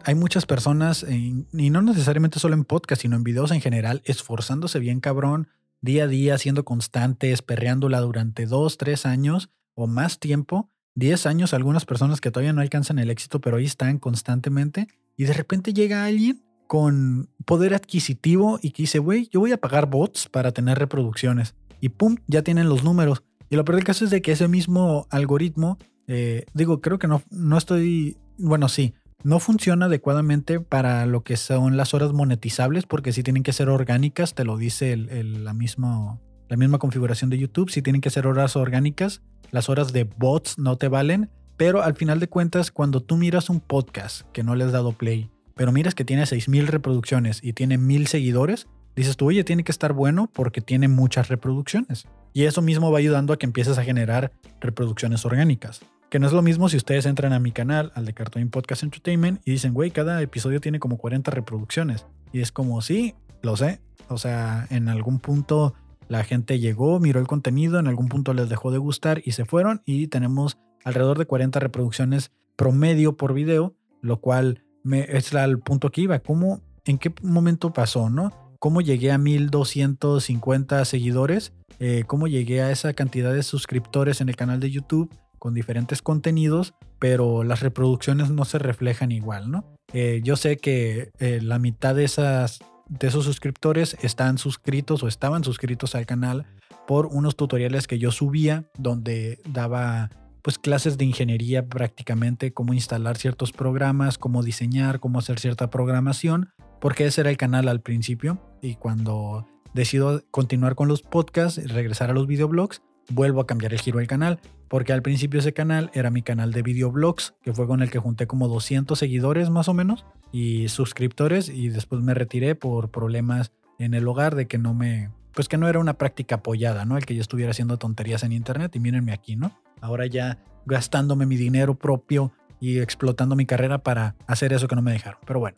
hay muchas personas, y no necesariamente solo en podcast, sino en videos en general, esforzándose bien cabrón, día a día, siendo constantes, perreándola durante dos, tres años o más tiempo, diez años, algunas personas que todavía no alcanzan el éxito, pero ahí están constantemente, y de repente llega alguien con poder adquisitivo y que dice, güey, yo voy a pagar bots para tener reproducciones. Y pum, ya tienen los números. Y lo peor del caso es de que ese mismo algoritmo, eh, digo, creo que no, no estoy, bueno, sí, no funciona adecuadamente para lo que son las horas monetizables porque si tienen que ser orgánicas, te lo dice la, misma, la misma configuración de YouTube, si tienen que ser horas orgánicas, las horas de bots no te valen, pero al final de cuentas cuando tú miras un podcast que no le has dado play, pero miras que tiene 6.000 reproducciones y tiene 1.000 seguidores, dices tú, oye, tiene que estar bueno porque tiene muchas reproducciones. Y eso mismo va ayudando a que empieces a generar reproducciones orgánicas. Que no es lo mismo si ustedes entran a mi canal, al de Cartoon Podcast Entertainment, y dicen, güey, cada episodio tiene como 40 reproducciones. Y es como, sí, lo sé. O sea, en algún punto la gente llegó, miró el contenido, en algún punto les dejó de gustar y se fueron. Y tenemos alrededor de 40 reproducciones promedio por video, lo cual me, es el punto que iba. ¿Cómo, en qué momento pasó, no? ¿Cómo llegué a 1250 seguidores? Eh, ¿Cómo llegué a esa cantidad de suscriptores en el canal de YouTube? con diferentes contenidos, pero las reproducciones no se reflejan igual, ¿no? Eh, yo sé que eh, la mitad de, esas, de esos suscriptores están suscritos o estaban suscritos al canal por unos tutoriales que yo subía donde daba pues clases de ingeniería prácticamente, cómo instalar ciertos programas, cómo diseñar, cómo hacer cierta programación, porque ese era el canal al principio. Y cuando decido continuar con los podcasts, y regresar a los videoblogs, vuelvo a cambiar el giro del canal, porque al principio ese canal era mi canal de videoblogs, que fue con el que junté como 200 seguidores más o menos y suscriptores y después me retiré por problemas en el hogar de que no me, pues que no era una práctica apoyada, ¿no? El que yo estuviera haciendo tonterías en internet y mírenme aquí, ¿no? Ahora ya gastándome mi dinero propio y explotando mi carrera para hacer eso que no me dejaron. Pero bueno,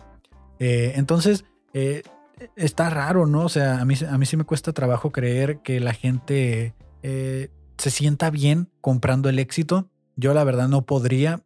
eh, entonces, eh, está raro, ¿no? O sea, a mí, a mí sí me cuesta trabajo creer que la gente eh, se sienta bien comprando el éxito. Yo la verdad no podría.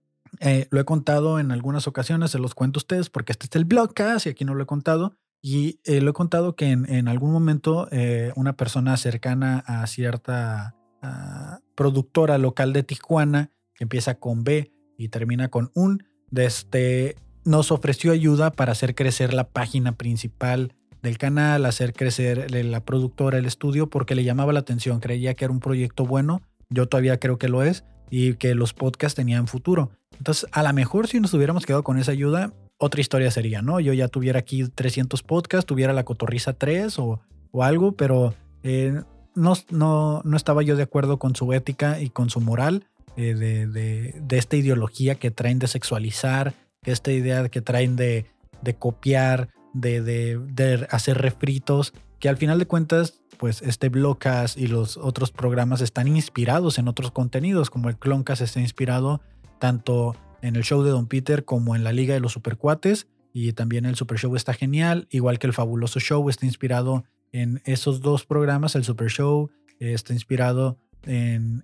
Lo he contado en algunas ocasiones, se los cuento a ustedes porque este es el blogcast y aquí no lo he contado. Y eh, lo he contado que en, algún momento una persona cercana a cierta ah, productora local de Tijuana, que empieza con B y termina con un, este, nos ofreció ayuda para hacer crecer la página principal del canal, hacer crecer la productora, el estudio, porque le llamaba la atención, creía que era un proyecto bueno, yo todavía creo que lo es, y que los podcasts tenían futuro. Entonces, a lo mejor si nos hubiéramos quedado con esa ayuda, otra historia sería, ¿no? Yo ya tuviera aquí 300 podcasts, tuviera la cotorriza 3 o, algo, pero eh, no, no, no, estaba yo de acuerdo con su ética y con su moral eh, de, de, esta ideología que traen de sexualizar, que esta idea que traen de, de copiar, de, hacer refritos, que al final de cuentas, pues este Blogcast y los otros programas están inspirados en otros contenidos, como el Cloncast está inspirado tanto en el show de Don Peter como en la Liga de los Supercuates, y también el Super Show está genial, igual que el Fabuloso Show está inspirado en esos dos programas, el Super Show está inspirado en,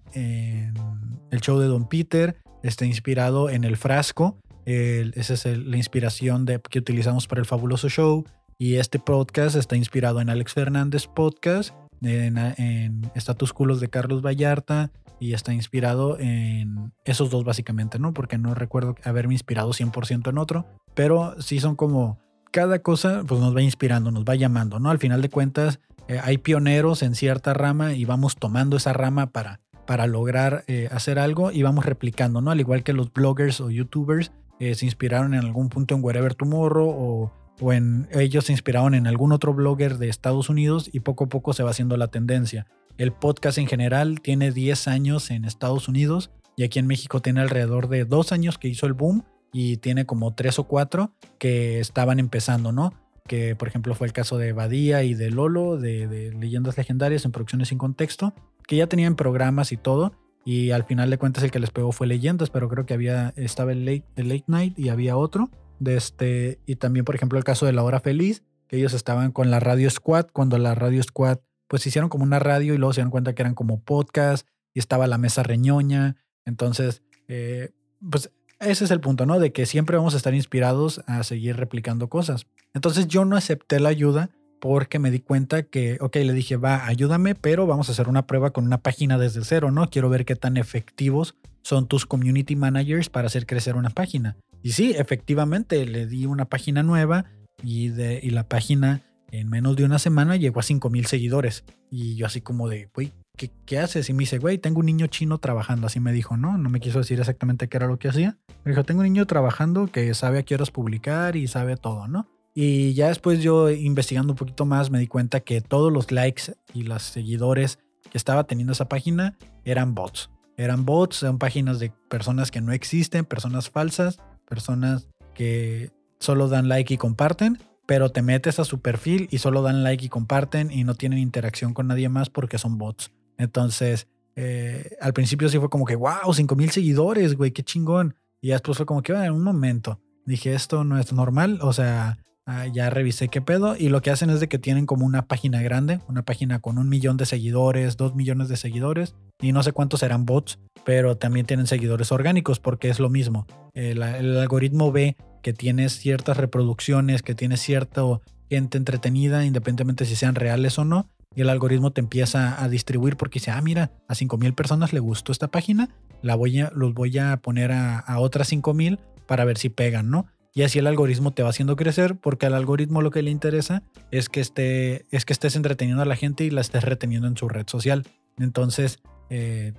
el show de Don Peter, está inspirado en el Frasco, esa es la inspiración de, que utilizamos para el fabuloso show. Y este podcast está inspirado en Alex Fernández Podcast, en, en Status Culos de Carlos Vallarta y está inspirado en esos dos básicamente, ¿no? Porque no recuerdo haberme inspirado 100% en otro, pero sí son como cada cosa pues nos va inspirando, nos va llamando, ¿no? Al final de cuentas eh, hay pioneros en cierta rama y vamos tomando esa rama para, para lograr eh, hacer algo y vamos replicando, ¿no? Al igual que los bloggers o youtubers eh, se inspiraron en algún punto en Wherever Tomorrow o, o en ellos se inspiraron en algún otro blogger de Estados Unidos y poco a poco se va haciendo la tendencia. El podcast en general tiene 10 años en Estados Unidos y aquí en México tiene alrededor de 2 años que hizo el boom y tiene como 3 o 4 que estaban empezando, ¿no? Que por ejemplo fue el caso de Badía y de Lolo, de, Leyendas Legendarias en Producciones sin Contexto, que ya tenían programas y todo, y al final de cuentas el que les pegó fue Leyendas, pero creo que había, estaba el late Night y había otro. De este, y también, por ejemplo, el caso de La Hora Feliz, que ellos estaban con la Radio Squad, cuando la Radio Squad, pues hicieron como una radio y luego se dieron cuenta que eran como podcast y estaba la mesa reñoña. Entonces, eh, pues ese es el punto, ¿no? De que siempre vamos a estar inspirados a seguir replicando cosas. Entonces yo no acepté la ayuda porque me di cuenta que, ok, le dije, va, ayúdame, pero vamos a hacer una prueba con una página desde cero, ¿no? Quiero ver qué tan efectivos son tus community managers para hacer crecer una página. Y sí, efectivamente, le di una página nueva y, la página en menos de una semana llegó a 5 mil seguidores. Y yo así como de, güey, ¿qué, ¿qué, haces? Y me dice, güey, tengo un niño chino trabajando. Así me dijo, ¿no? No me quiso decir exactamente qué era lo que hacía. Me dijo, tengo un niño trabajando que sabe a qué horas publicar y sabe todo, ¿no? Y ya después yo investigando un poquito más me di cuenta que todos los likes y los seguidores que estaba teniendo esa página eran bots. Eran bots, son páginas de personas que no existen, personas falsas, personas que solo dan like y comparten, pero te metes a su perfil y solo dan like y comparten y no tienen interacción con nadie más porque son bots. Entonces, eh, al principio sí fue como que, wow, 5 mil seguidores, güey, qué chingón. Y después fue como que, en un momento, dije, esto no es normal, o sea, Ah, ya revisé qué pedo y lo que hacen es de que tienen como una página grande, una página con un millón de seguidores, dos millones de seguidores y no sé cuántos serán bots, pero también tienen seguidores orgánicos porque es lo mismo. El, algoritmo ve que tienes ciertas reproducciones, que tienes cierta gente entretenida, independientemente si sean reales o no, y el algoritmo te empieza a distribuir porque dice, ah, mira, a 5.000 personas le gustó esta página, la voy a, los voy a poner a, a otras 5.000 para ver si pegan, ¿no? Y así el algoritmo te va haciendo crecer porque al algoritmo lo que le interesa es que, esté, es que estés entreteniendo a la gente y la estés reteniendo en su red social. Entonces, eh,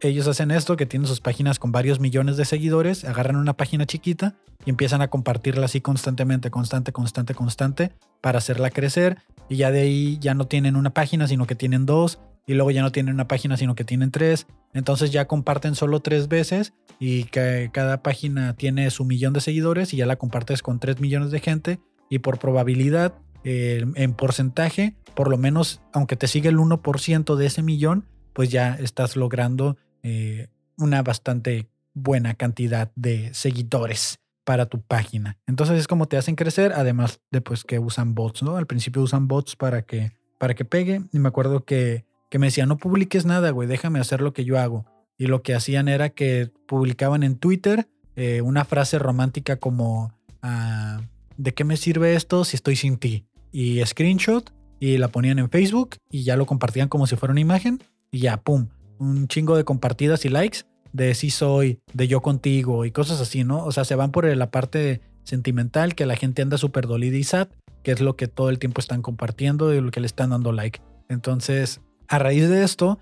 ellos hacen esto, que tienen sus páginas con varios millones de seguidores, agarran una página chiquita y empiezan a compartirla así constantemente, constante, constante, constante, para hacerla crecer. Y ya de ahí ya no tienen una página, sino que tienen dos y luego ya no tienen una página, sino que tienen tres. Entonces ya comparten solo tres veces y cada página tiene su millón de seguidores y ya la compartes con tres millones de gente y por probabilidad, en porcentaje, por lo menos, aunque te siga el 1% de ese millón, pues ya estás logrando eh, una bastante buena cantidad de seguidores. para tu página. Entonces es como te hacen crecer, además de pues que usan bots, ¿no? Al principio usan bots para que, para que pegue. Y me acuerdo que, que me decían, no publiques nada, güey, déjame hacer lo que yo hago. Y lo que hacían era que publicaban en Twitter eh, una frase romántica como, ah, ¿de qué me sirve esto si estoy sin ti? Y screenshot y la ponían en Facebook y ya lo compartían como si fuera una imagen y ya, ¡pum! Un chingo de compartidas y likes de sí soy, de yo contigo y cosas así, ¿no? O sea, se van por la parte sentimental que la gente anda súper dolida y sad, que es lo que todo el tiempo están compartiendo y lo que le están dando like. Entonces, a raíz de esto,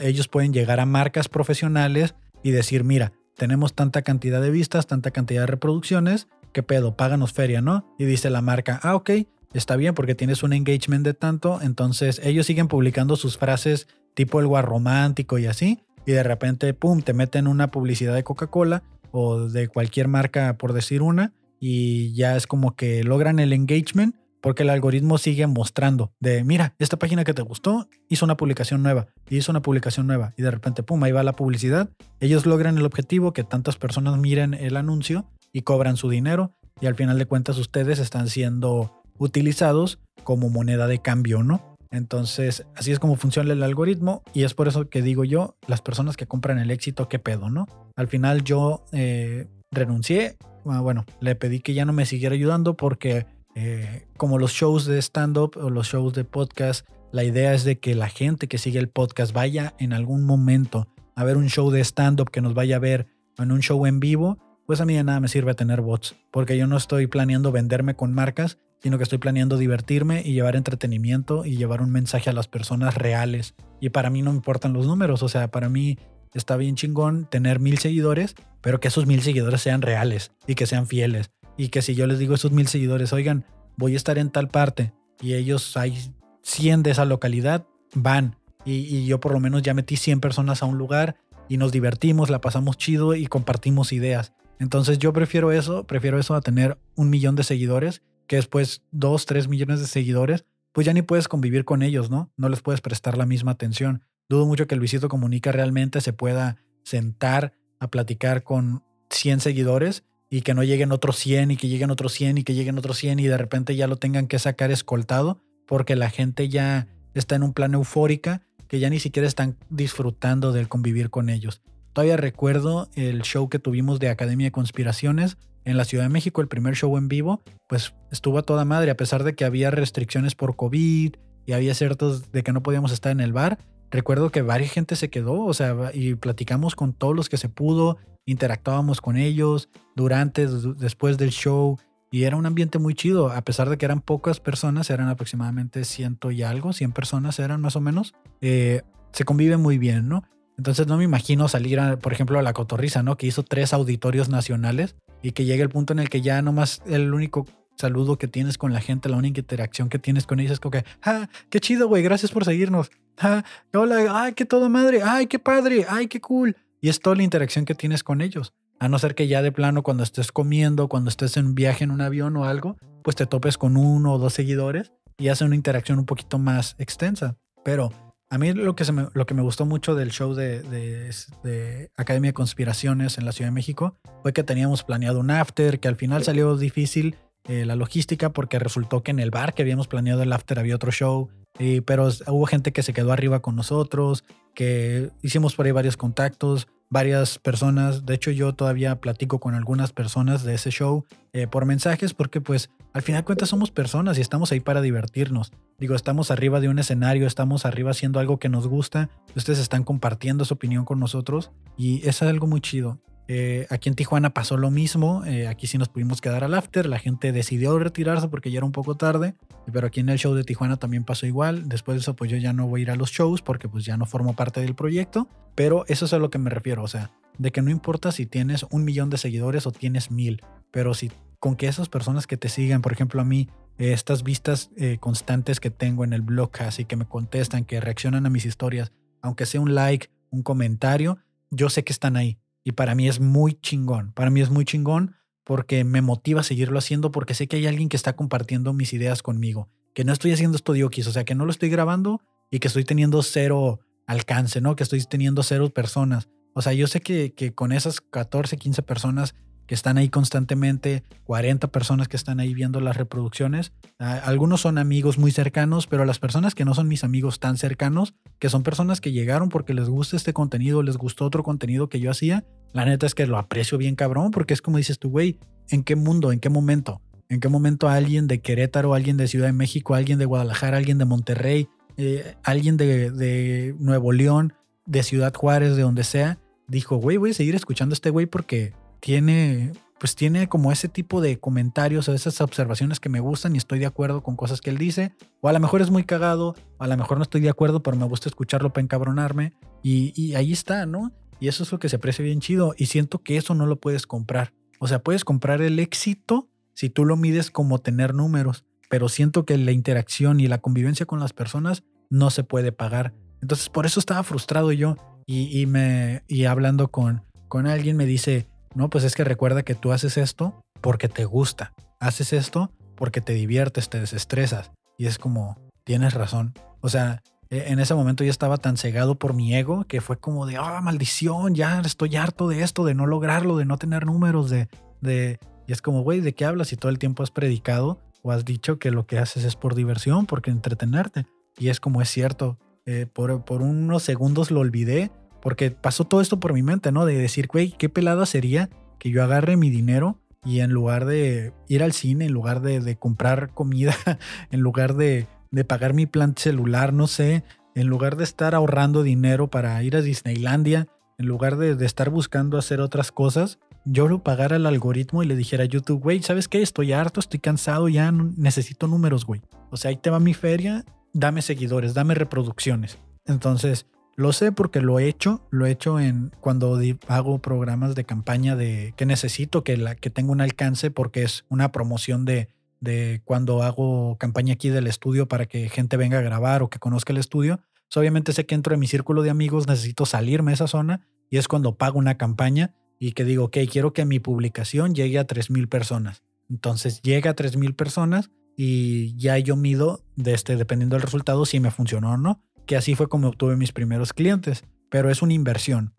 ellos pueden llegar a marcas profesionales y decir, mira, tenemos tanta cantidad de vistas, tanta cantidad de reproducciones, ¿qué pedo? Páganos feria, ¿no? Y dice la marca, ah, ok, está bien porque tienes un engagement de tanto, entonces ellos siguen publicando sus frases tipo el romántico y así, y de repente, pum, te meten una publicidad de Coca-Cola o de cualquier marca, por decir una, y ya es como que logran el engagement porque el algoritmo sigue mostrando de, mira, esta página que te gustó hizo una publicación nueva, hizo una publicación nueva, y de repente, pum, ahí va la publicidad. Ellos logran el objetivo, que tantas personas miren el anuncio y cobran su dinero, y al final de cuentas ustedes están siendo utilizados como moneda de cambio, ¿no? Entonces, así es como funciona el algoritmo y es por eso que digo yo, las personas que compran el éxito, qué pedo, ¿no? Al final yo eh, renuncié, ah, bueno, le pedí que ya no me siguiera ayudando porque eh, como los shows de stand-up o los shows de podcast, la idea es de que la gente que sigue el podcast vaya en algún momento a ver un show de stand-up que nos vaya a ver en un show en vivo, pues a mí de nada me sirve tener bots, porque yo no estoy planeando venderme con marcas, sino que estoy planeando divertirme y llevar entretenimiento y llevar un mensaje a las personas reales. Y para mí no me importan los números, o sea, para mí está bien chingón tener mil seguidores, pero que esos mil seguidores sean reales y que sean fieles. Y que si yo les digo a esos mil seguidores, oigan, voy a estar en tal parte y ellos hay 100 de esa localidad, van. Y, yo por lo menos ya metí 100 personas a un lugar y nos divertimos, la pasamos chido y compartimos ideas. Entonces yo prefiero eso, prefiero eso a tener un millón de seguidores que después dos, tres millones de seguidores, pues ya ni puedes convivir con ellos, ¿no? No les puedes prestar la misma atención. Dudo mucho que Luisito Comunica realmente se pueda sentar a platicar con 100 seguidores y que no lleguen otros 100 y que lleguen otros 100 y que lleguen otros 100 y de repente ya lo tengan que sacar escoltado porque la gente ya está en un plan eufórica que ya ni siquiera están disfrutando del convivir con ellos. Todavía recuerdo el show que tuvimos de Academia de Conspiraciones en la Ciudad de México, el primer show en vivo, pues estuvo a toda madre, a pesar de que había restricciones por COVID y había ciertos de que no podíamos estar en el bar. Recuerdo que varias gente se quedó, o sea, y platicamos con todos los que se pudo, interactuábamos con ellos durante, después del show, y era un ambiente muy chido, a pesar de que eran pocas personas, eran aproximadamente ciento y algo, 100 personas eran más o menos, eh, se convive muy bien, ¿no? Entonces no me imagino salir, por ejemplo, a la Cotorriza, ¿no? Que hizo tres auditorios nacionales y que llegue el punto en el que ya nomás el único saludo que tienes con la gente, la única interacción que tienes con ellos es como que, ah, qué chido, güey, gracias por seguirnos. Ah, hola, ay, qué todo madre, ay, qué padre, ay, qué cool. Y es toda la interacción que tienes con ellos. A no ser que ya de plano cuando estés comiendo, cuando estés en un viaje en un avión o algo, pues te topes con uno o dos seguidores y hace una interacción un poquito más extensa. Pero a mí lo que, me, lo que me gustó mucho del show de, de, Academia de Conspiraciones en la Ciudad de México fue que teníamos planeado un after, que al final salió difícil eh, la logística porque resultó que en el bar que habíamos planeado el after había otro show, y, pero hubo gente que se quedó arriba con nosotros, que hicimos por ahí varios contactos, varias personas. De hecho, yo todavía platico con algunas personas de ese show eh, por mensajes porque pues al final de cuentas somos personas y estamos ahí para divertirnos. Digo, estamos arriba de un escenario, estamos arriba haciendo algo que nos gusta. Ustedes están compartiendo su opinión con nosotros y es algo muy chido. Eh, aquí en Tijuana pasó lo mismo, eh, aquí sí nos pudimos quedar al after, la gente decidió retirarse porque ya era un poco tarde, pero aquí en el show de Tijuana también pasó igual, después de eso pues yo ya no voy a ir a los shows porque pues ya no formo parte del proyecto, pero eso es a lo que me refiero, o sea, de que no importa si tienes un millón de seguidores o tienes mil, pero si con que esas personas que te sigan, por ejemplo a mí, eh, estas vistas constantes que tengo en el blog así que me contestan, que reaccionan a mis historias, aunque sea un like, un comentario, yo sé que están ahí y para mí es muy chingón. Para mí es muy chingón porque me motiva a seguirlo haciendo porque sé que hay alguien que está compartiendo mis ideas conmigo. Que no estoy haciendo esto de o sea, que no lo estoy grabando y que estoy teniendo cero alcance, ¿no? Que estoy teniendo cero personas. O sea, yo sé que, que con esas 14, 15 personas que están ahí constantemente, 40 personas que están ahí viendo las reproducciones. Ah, algunos son amigos muy cercanos, pero las personas que no son mis amigos tan cercanos, que son personas que llegaron porque les gusta este contenido, les gustó otro contenido que yo hacía, la neta es que lo aprecio bien cabrón, porque es como dices tú, güey, ¿en qué mundo, en qué momento? ¿En qué momento alguien de Querétaro, alguien de Ciudad de México, alguien de Guadalajara, alguien de Monterrey, eh, alguien de, de Nuevo León, de Ciudad Juárez, de donde sea, dijo, güey, voy a seguir escuchando a este güey porque tiene, pues tiene como ese tipo de comentarios o esas observaciones que me gustan y estoy de acuerdo con cosas que él dice. O a lo mejor es muy cagado, o a lo mejor no estoy de acuerdo, pero me gusta escucharlo para encabronarme. Y, y ahí está, ¿no? Y eso es lo que se aprecia bien chido. Y siento que eso no lo puedes comprar. O sea, puedes comprar el éxito si tú lo mides como tener números. Pero siento que la interacción y la convivencia con las personas no se puede pagar. Entonces por eso estaba frustrado yo. Y, me, y hablando con, con alguien me dice, no, pues es que recuerda que tú haces esto porque te gusta. Haces esto porque te diviertes, te desestresas. Y es como, tienes razón. O sea, e, en ese momento yo estaba tan cegado por mi ego que fue como de, ah, maldición, ya estoy harto de esto, de no lograrlo, de no tener números, de... de... Y es como, güey, ¿de qué hablas si todo el tiempo has predicado o has dicho que lo que haces es por diversión, porque entretenerte? Y es como es cierto, eh, por, por unos segundos lo olvidé, porque pasó todo esto por mi mente, ¿no? De decir, güey, qué pelada sería que yo agarre mi dinero y en lugar de ir al cine, en lugar de, comprar comida, en lugar de, pagar mi plan celular, no sé, en lugar de estar ahorrando dinero para ir a Disneylandia, en lugar de, de estar buscando hacer otras cosas, yo lo pagara al algoritmo y le dijera a YouTube, güey, ¿sabes qué? Estoy harto, estoy cansado, ya necesito números, güey. O sea, ahí te va mi feria dame seguidores, dame reproducciones. Entonces, lo sé porque lo he hecho, lo he hecho en cuando hago programas de campaña de que necesito que, la, que tenga un alcance porque es una promoción de, de cuando hago campaña aquí del estudio para que gente venga a grabar o que conozca el estudio. obviamente sé que entro en mi círculo de amigos, necesito salirme de esa zona y es cuando pago una campaña y que digo, ok, quiero que mi publicación llegue a 3.000 personas. Entonces llega a 3.000 personas y ya yo mido, de este, dependiendo del resultado, si me funcionó o no, que así fue como obtuve mis primeros clientes, pero es una inversión.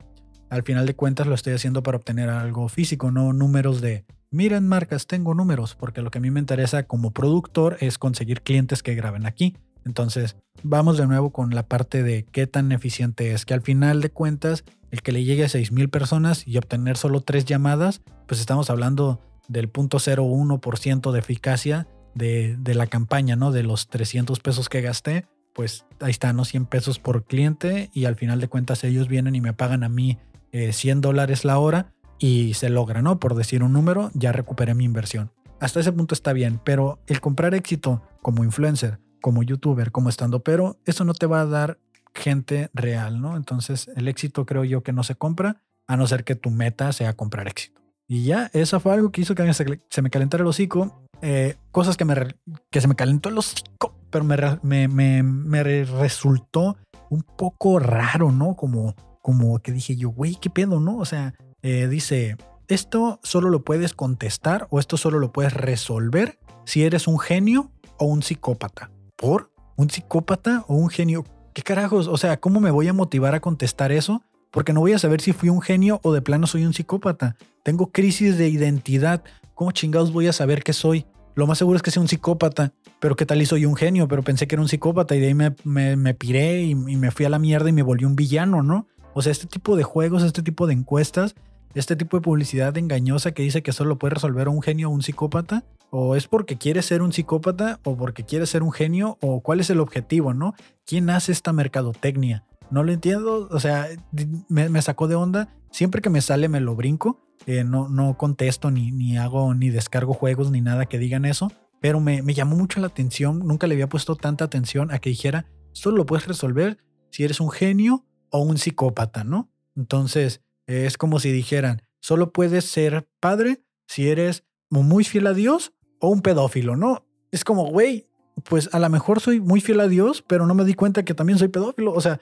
Al final de cuentas lo estoy haciendo para obtener algo físico, no números de, miren marcas, tengo números, porque lo que a mí me interesa como productor es conseguir clientes que graben aquí. Entonces, vamos de nuevo con la parte de qué tan eficiente es, que al final de cuentas, el que le llegue a 6.000 personas y obtener solo tres llamadas, pues estamos hablando del 0.01% de eficacia de, la campaña, ¿no? De los 300 pesos que gasté, pues ahí están, ¿no? 100 pesos por cliente y al final de cuentas ellos vienen y me pagan a mí 100 eh, dólares la hora y se logra, ¿no? Por decir un número, ya recuperé mi inversión. Hasta ese punto está bien, pero el comprar éxito como influencer, como youtuber, como estando, pero eso no te va a dar gente real, ¿no? Entonces el éxito creo yo que no se compra, a no ser que tu meta sea comprar éxito. Y ya, eso fue algo que hizo que se me calentara el hocico eh, cosas que, me, que se me calentó el hocico, pero me, me, me, resultó un poco raro, ¿no? Como, como que dije yo, güey, ¿qué pedo, no? O sea, eh, dice, esto solo lo puedes contestar o esto solo lo puedes resolver si eres un genio o un psicópata. ¿Por? ¿Un psicópata o un genio? ¿Qué carajos? O sea, ¿cómo me voy a motivar a contestar eso? Porque no voy a saber si fui un genio o de plano soy un psicópata. Tengo crisis de identidad. ¿cómo chingados voy a saber qué soy? Lo más seguro es que sea un psicópata, pero qué tal y soy un genio, pero pensé que era un psicópata y de ahí me, me, piré y, me fui a la mierda y me volví un villano, ¿no? O sea, este tipo de juegos, este tipo de encuestas, este tipo de publicidad engañosa que dice que solo puede resolver un genio o un psicópata, o es porque quiere ser un psicópata o porque quiere ser un genio, o cuál es el objetivo, ¿no? ¿Quién hace esta mercadotecnia? No lo entiendo, o sea, me, sacó de onda. Siempre que me sale me lo brinco eh, no, no contesto ni, ni hago ni descargo juegos ni nada que digan eso, pero me, me, llamó mucho la atención, nunca le había puesto tanta atención a que dijera, solo lo puedes resolver si eres un genio o un psicópata, ¿no? Entonces, es como si dijeran, solo puedes ser padre si eres muy fiel a Dios o un pedófilo, ¿no? Es como, güey, pues a lo mejor soy muy fiel a Dios, pero no me di cuenta que también soy pedófilo, o sea,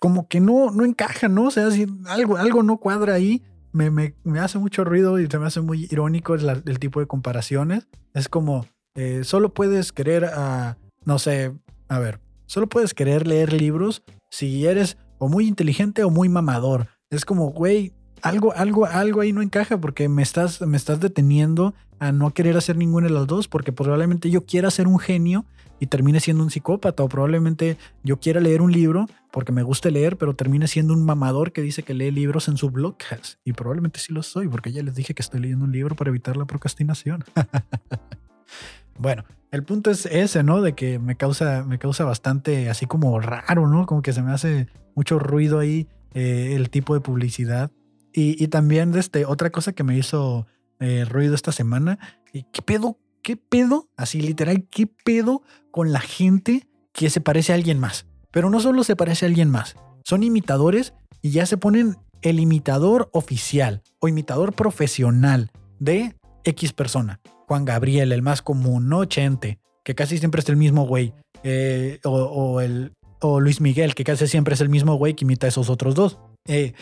como que no, no encaja, ¿no? O sea, algo, algo no cuadra ahí me, me, me, hace mucho ruido y se me hace muy irónico el, el tipo de comparaciones. Es como, eh, solo puedes querer a, no sé, a ver, solo puedes querer leer libros si eres o muy inteligente o muy mamador. Es como, güey, algo, algo, algo ahí no encaja porque me estás, me estás deteniendo a no querer hacer ninguna de las dos porque probablemente yo quiera ser un genio y termine siendo un psicópata o probablemente yo quiera leer un libro porque me gusta leer pero termine siendo un mamador que dice que lee libros en su blog y probablemente sí lo soy porque ya les dije que estoy leyendo un libro para evitar la procrastinación. bueno, el punto es ese, ¿no? De que me causa, me causa bastante así como raro, ¿no? Como que se me hace mucho ruido ahí eh, el tipo de publicidad. Y, también este, otra cosa que me hizo eh, ruido esta semana, ¿qué pedo? ¿Qué pedo? Así literal, ¿qué pedo con la gente que se parece a alguien más? Pero no solo se parece a alguien más, son imitadores y ya se ponen el imitador oficial o imitador profesional de X persona. Juan Gabriel, el más común, no Chente, que casi siempre es el mismo güey. Eh, o, el, o Luis Miguel, que casi siempre es el mismo güey que imita a esos otros dos. Eh,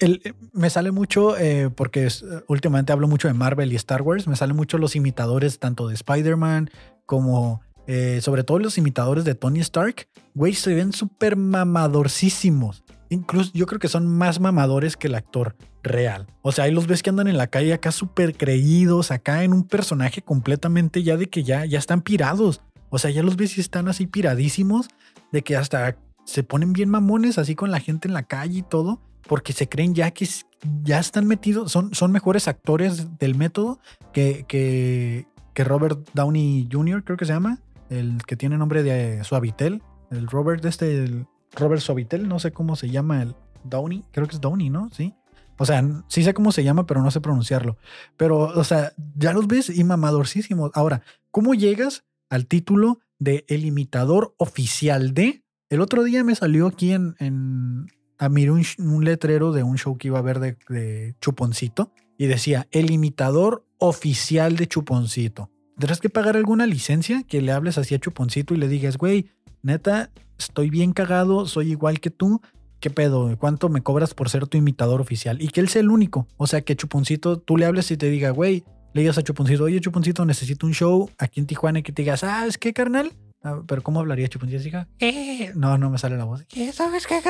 me, me, sale mucho, eh, porque últimamente hablo mucho de Marvel y Star Wars, me salen mucho los imitadores tanto de Spider-Man como eh, sobre todo los imitadores de Tony Stark. Güey, se ven súper mamadorcísimos. Incluso yo creo que son más mamadores que el actor real. O sea, ahí los ves que andan en la calle acá súper creídos, acá en un personaje completamente ya de que ya, ya están pirados. O sea, ya los ves y están así piradísimos de que hasta se ponen bien mamones así con la gente en la calle y todo, porque se creen ya que ya están metidos, son, son mejores actores del método que, que, que Robert Downey Jr., creo que se llama, el que tiene nombre de Suavitel, el Robert este, el Robert Suavitel, no sé cómo se llama el Downey, creo que es Downey, ¿no? Sí. O sea, sí sé cómo se llama, pero no sé pronunciarlo. Pero, o sea, ya los ves y mamadorcísimos. Ahora, ¿cómo llegas al título de el imitador oficial de el otro día me salió aquí en a mí un, letrero de un show que iba a ver de, Chuponcito y decía el imitador oficial de Chuponcito. Tendrás que pagar alguna licencia que le hables así a Chuponcito y le digas, güey, neta, estoy bien cagado, soy igual que tú. ¿Qué pedo? ¿Cuánto me cobras por ser tu imitador oficial? Y que él sea el único. O sea, que Chuponcito, tú le hables y te diga, güey, le digas a Chuponcito, oye, Chuponcito, necesito un show aquí en Tijuana y que te digas, ah, es que carnal, Ah, pero ¿cómo hablaría Chuponcito? ¿Qué? No, no me sale la voz. ¿Qué sabes qué?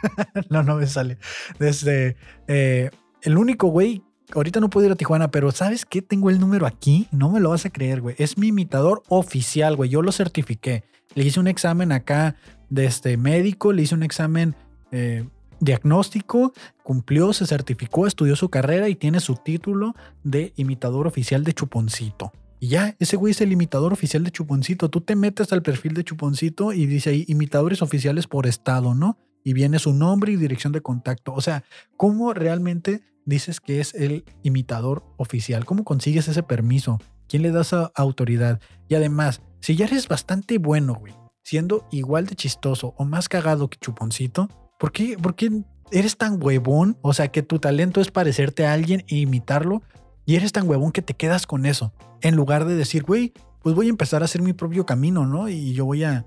no, no me sale. Desde eh, el único güey, ahorita no puedo ir a Tijuana, pero ¿sabes qué? Tengo el número aquí. No me lo vas a creer, güey. Es mi imitador oficial, güey. Yo lo certifiqué. Le hice un examen acá de este médico, le hice un examen eh, diagnóstico, cumplió, se certificó, estudió su carrera y tiene su título de imitador oficial de Chuponcito. Y ya, ese güey es el imitador oficial de Chuponcito. Tú te metes al perfil de Chuponcito y dice ahí imitadores oficiales por estado, ¿no? Y viene su nombre y dirección de contacto. O sea, ¿cómo realmente dices que es el imitador oficial? ¿Cómo consigues ese permiso? ¿Quién le da esa autoridad? Y además, si ya eres bastante bueno, güey, siendo igual de chistoso o más cagado que Chuponcito, ¿por qué, por qué eres tan huevón? O sea, que tu talento es parecerte a alguien e imitarlo y eres tan huevón que te quedas con eso, en lugar de decir, güey, pues voy a empezar a hacer mi propio camino, ¿no? Y yo voy a,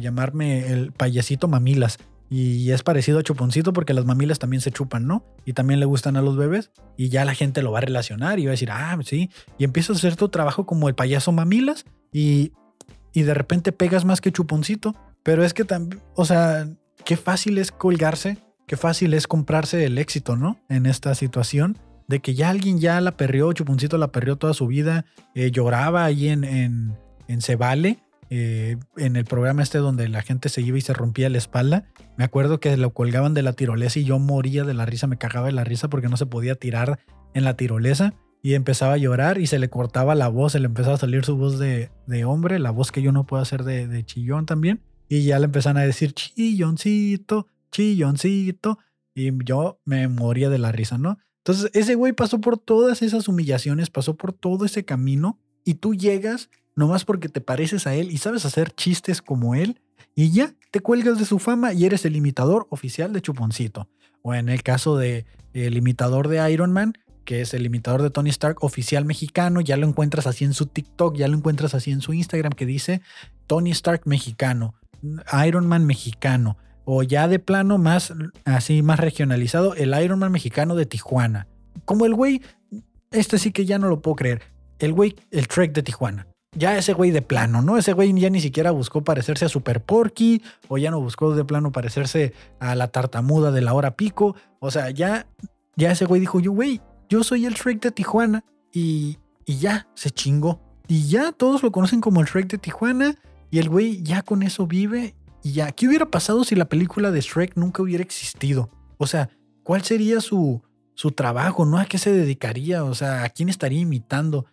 llamarme el payasito mamilas. Y es parecido a chuponcito porque las mamilas también se chupan, ¿no? Y también le gustan a los bebés. Y ya la gente lo va a relacionar y va a decir, ah, sí. Y empiezas a hacer tu trabajo como el payaso mamilas y, y de repente pegas más que chuponcito. Pero es que también, o sea, qué fácil es colgarse, qué fácil es comprarse el éxito, ¿no? En esta situación de que ya alguien ya la perrió, Chuponcito la perrió toda su vida, eh, lloraba ahí en, en, en eh, en el programa este donde la gente se iba y se rompía la espalda. Me acuerdo que lo colgaban de la tirolesa y yo moría de la risa, me cagaba de la risa porque no se podía tirar en la tirolesa y empezaba a llorar y se le cortaba la voz, se le empezaba a salir su voz de, de hombre, la voz que yo no puedo hacer de, de chillón también. Y ya le empezaron a decir chilloncito, chilloncito. Y yo me moría de la risa, ¿no? Entonces, ese güey pasó por todas esas humillaciones, pasó por todo ese camino y tú llegas nomás porque te pareces a él y sabes hacer chistes como él y ya te cuelgas de su fama y eres el imitador oficial de Chuponcito. O en el caso de el imitador de Iron Man, que es el imitador de Tony Stark oficial mexicano, ya lo encuentras así en su TikTok, ya lo encuentras así en su Instagram que dice Tony Stark mexicano, Iron Man mexicano o ya de plano más así más regionalizado, el Ironman mexicano de Tijuana. Como el güey, este sí que ya no lo puedo creer, el güey, el Trek de Tijuana. Ya ese güey de plano, ¿no? Ese güey ya ni siquiera buscó parecerse a Super Porky o ya no buscó de plano parecerse a la tartamuda de la hora pico. O sea, ya ya ese güey dijo, yo, güey, yo soy el Shrek de Tijuana. Y, y ya, se chingó. Y ya todos lo conocen como el Shrek de Tijuana. Y el güey ya con eso vive. Y ya, ¿qué hubiera pasado si la película de Shrek nunca hubiera existido? O sea, ¿cuál sería su, su trabajo? ¿No? ¿A qué se dedicaría? O sea, ¿a quién estaría imitando?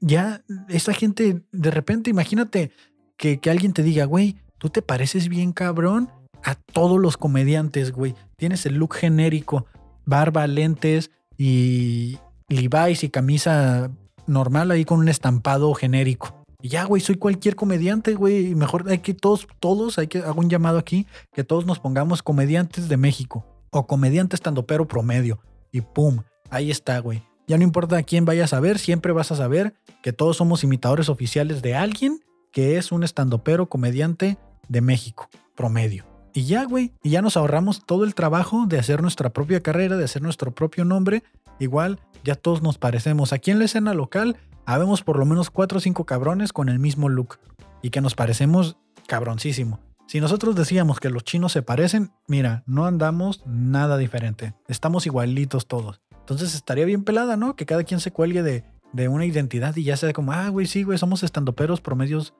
Ya, esa gente, de repente, imagínate que, que alguien te diga, güey, tú te pareces bien cabrón a todos los comediantes, güey. Tienes el look genérico, barba, lentes y Levi's y camisa normal ahí con un estampado genérico. Y ya, güey, soy cualquier comediante, güey. Mejor hay que todos, todos, hay que hago un llamado aquí, que todos nos pongamos comediantes de México o comediante estando pero promedio. Y pum, ahí está, güey. Ya no importa a quién vayas a ver, siempre vas a saber que todos somos imitadores oficiales de alguien que es un estandopero comediante de México, promedio. Y ya, güey, y ya nos ahorramos todo el trabajo de hacer nuestra propia carrera, de hacer nuestro propio nombre. Igual, ya todos nos parecemos. Aquí en la escena local, habemos por lo menos cuatro o cinco cabrones con el mismo look y que nos parecemos cabroncísimo. Si nosotros decíamos que los chinos se parecen, mira, no andamos nada diferente. Estamos igualitos todos. Entonces estaría bien pelada, ¿no? Que cada quien se cuelgue de, de una identidad y ya sea como, ah, güey, sí, güey, somos estandoperos promedios,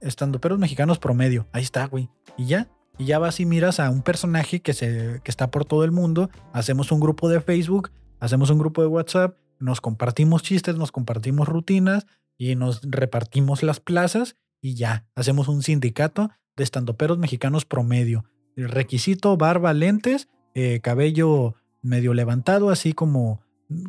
estandoperos mexicanos promedio. Ahí está, güey. Y ya, y ya vas y miras a un personaje que, se, que está por todo el mundo, hacemos un grupo de Facebook, hacemos un grupo de WhatsApp, nos compartimos chistes, nos compartimos rutinas y nos repartimos las plazas y ya, hacemos un sindicato de estandoperos mexicanos promedio. Requisito, barba, lentes, eh, cabello medio levantado, así como,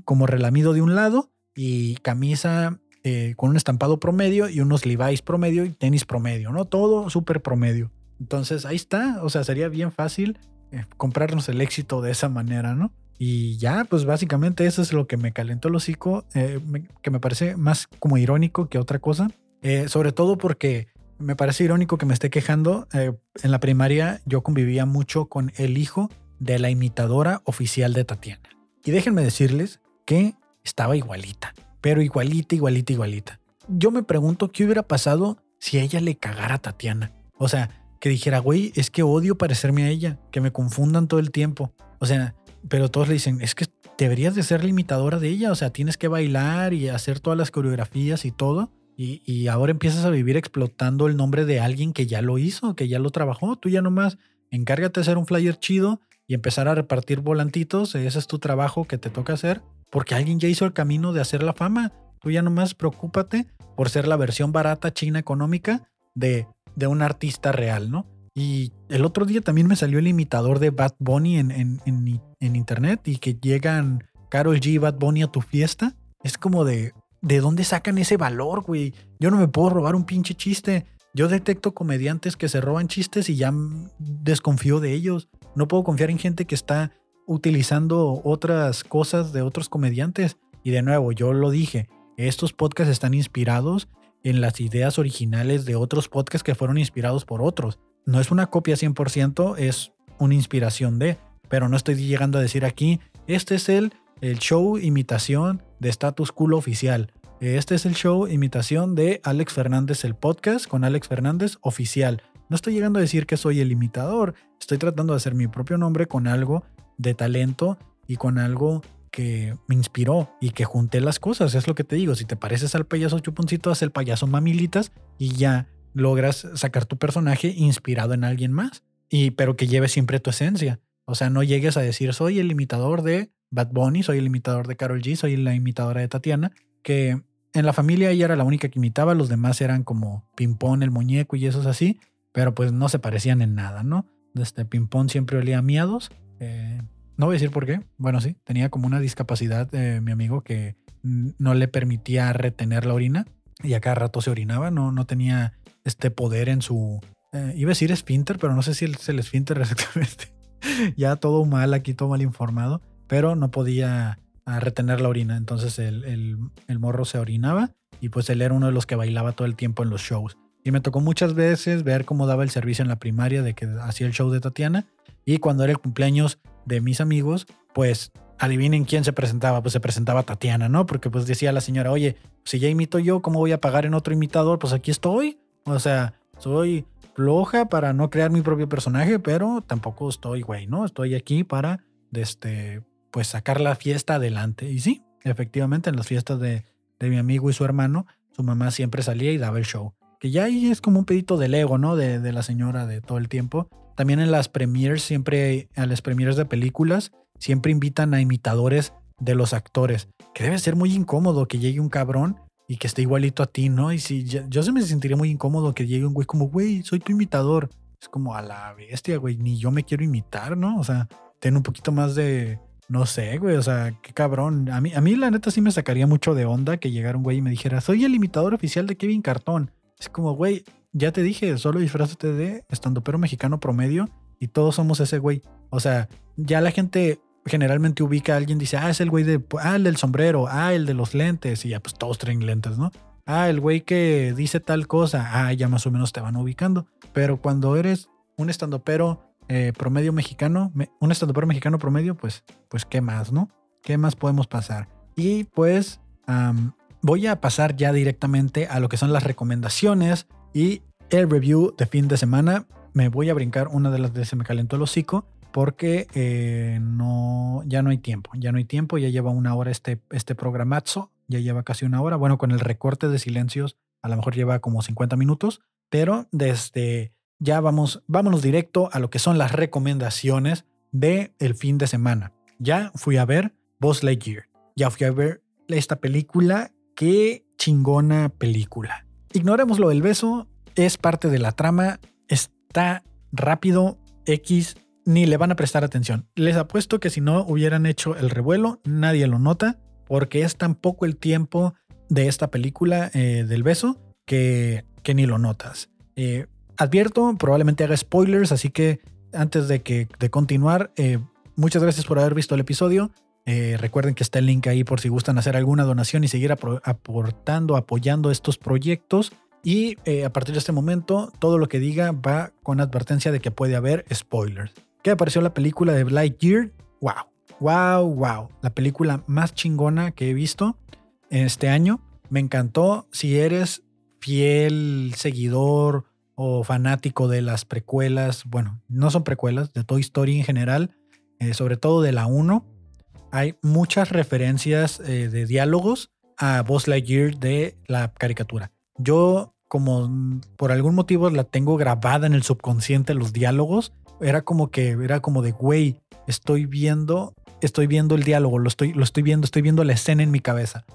como relamido de un lado y camisa eh, con un estampado promedio y unos Levi's promedio y tenis promedio, ¿no? Todo súper promedio. Entonces ahí está, o sea, sería bien fácil eh, comprarnos el éxito de esa manera, ¿no? Y ya, pues básicamente eso es lo que me calentó el hocico, eh, que me parece más como irónico que otra cosa. Eh, sobre todo porque me parece irónico que me esté quejando. en la primaria yo convivía mucho con el hijo de la imitadora oficial de Tatiana. Y déjenme decirles que estaba igualita, pero igualita, igualita, igualita. Yo me pregunto qué hubiera pasado si ella le cagara a Tatiana. O sea, que dijera, güey, es que odio parecerme a ella, que me confundan todo el tiempo. O sea, pero todos le dicen, es que deberías de ser limitadora de ella, o sea, tienes que bailar y hacer todas las coreografías y todo. Y, ahora empiezas a vivir explotando el nombre de alguien que ya lo hizo, que ya lo trabajó. Tú ya nomás encárgate de hacer un flyer chido y empezar a repartir volantitos. Ese es tu trabajo que te toca hacer, porque alguien ya hizo el camino de hacer la fama. Tú ya nomás preocúpate por ser la versión barata, china, económica de de un artista real, ¿no? Y el otro día también me salió el imitador de Bad Bunny en, en, internet y que llegan Carol G y Bad Bunny a tu fiesta. Es como de, ¿de dónde sacan ese valor, güey? Yo no me puedo robar un pinche chiste. Yo detecto comediantes que se roban chistes y ya desconfío de ellos. No puedo confiar en gente que está utilizando otras cosas de otros comediantes. Y de nuevo, yo lo dije, estos podcasts están inspirados en las ideas originales de otros podcasts que fueron inspirados por otros. No es una copia 100%, es una inspiración de, pero no estoy llegando a decir aquí, este es el, el show imitación de Status Cool oficial. Este es el show imitación de Alex Fernández, el podcast con Alex Fernández oficial. No estoy llegando a decir que soy el imitador, estoy tratando de hacer mi propio nombre con algo de talento y con algo que me inspiró y que junté las cosas. Es lo que te digo. Si te pareces al payaso chuponcito, haz el payaso mamilitas y ya logras sacar tu personaje inspirado en alguien más. Y pero que lleve siempre tu esencia. O sea, no llegues a decir soy el imitador de Bad Bunny, soy el imitador de Carol G, soy la imitadora de Tatiana, que en la familia ella era la única que imitaba, los demás eran como Pimpón, el muñeco y esos así, pero pues no se parecían en nada, ¿no? Este Pimpón siempre olía a miados, eh, no voy a decir por qué. Bueno, sí, tenía como una discapacidad eh, mi amigo que no le permitía retener la orina y a cada rato se orinaba. No, no tenía este poder en su... Eh, iba a decir esfínter, pero no sé si es el esfínter exactamente. ya todo mal aquí, todo mal informado, pero no podía ah, retener la orina. Entonces el, el, el morro se orinaba y pues él era uno de los que bailaba todo el tiempo en los shows. Y me tocó muchas veces ver cómo daba el servicio en la primaria de que hacía el show de Tatiana. Y cuando era el cumpleaños de mis amigos, pues adivinen quién se presentaba, pues se presentaba Tatiana, ¿no? Porque pues decía la señora, oye, si ya imito yo, ¿cómo voy a pagar en otro imitador? Pues aquí estoy. O sea, soy floja para no crear mi propio personaje, pero tampoco estoy, güey, ¿no? Estoy aquí para, este, pues sacar la fiesta adelante. Y sí, efectivamente, en las fiestas de, de mi amigo y su hermano, su mamá siempre salía y daba el show. Que ya ahí es como un pedito del ego, ¿no? De, de la señora de todo el tiempo. También en las premiers, siempre, a las premiers de películas, siempre invitan a imitadores de los actores. Que debe ser muy incómodo que llegue un cabrón y que esté igualito a ti, ¿no? Y si yo, se me sentiría muy incómodo que llegue un güey como, güey, soy tu imitador. Es como a la bestia, güey, ni yo me quiero imitar, ¿no? O sea, ten un poquito más de, no sé, güey, o sea, qué cabrón. A mí, a mí la neta sí me sacaría mucho de onda que llegara un güey y me dijera, soy el imitador oficial de Kevin Cartón. Es como, güey, ya te dije, solo disfrazate de estando pero mexicano promedio y todos somos ese güey. O sea, ya la gente generalmente ubica a alguien, dice, ah, es el güey de, ah, el del sombrero, ah, el de los lentes, y ya pues todos traen lentes, ¿no? Ah, el güey que dice tal cosa, ah, ya más o menos te van ubicando. Pero cuando eres un estandopero eh, promedio mexicano, un estandopero mexicano promedio, pues, pues, ¿qué más, no? ¿Qué más podemos pasar? Y pues, voy a pasar ya directamente a lo que son las recomendaciones y el review de fin de semana. Me voy a brincar una de las de Se me calentó el hocico porque eh, no, ya no hay tiempo, ya no hay tiempo, ya lleva una hora este, este programazo, ya lleva casi una hora, bueno, con el recorte de silencios a lo mejor lleva como 50 minutos, pero desde ya vamos, vámonos directo a lo que son las recomendaciones de el fin de semana. Ya fui a ver Boss Lightyear, ya fui a ver esta película, qué chingona película. Ignoremos lo del beso, es parte de la trama, está rápido, X, ni le van a prestar atención. Les apuesto que si no hubieran hecho el revuelo, nadie lo nota, porque es tan poco el tiempo de esta película eh, del beso que, que, ni lo notas. Eh, advierto, probablemente haga spoilers, así que antes de, que, de continuar, eh, muchas gracias por haber visto el episodio. recuerden que está el link ahí por si gustan hacer alguna donación y seguir aportando, apoyando estos proyectos. Y a partir de este momento, todo lo que diga va con advertencia de que puede haber spoilers. ¿Qué pareció la película de Lightyear? ¡Wow! ¡Wow! ¡Wow! La película más chingona que he visto este año. Me encantó. Si eres fiel seguidor o fanático de las precuelas, bueno, no son precuelas, de Toy Story en general, eh, sobre todo de la 1, hay muchas referencias eh, de diálogos a Buzz Lightyear de la caricatura. Yo, como por algún motivo la tengo grabada en el subconsciente los diálogos, era como que, era como de, güey, estoy viendo, estoy viendo el diálogo, lo estoy, lo estoy viendo, estoy viendo la escena en mi cabeza.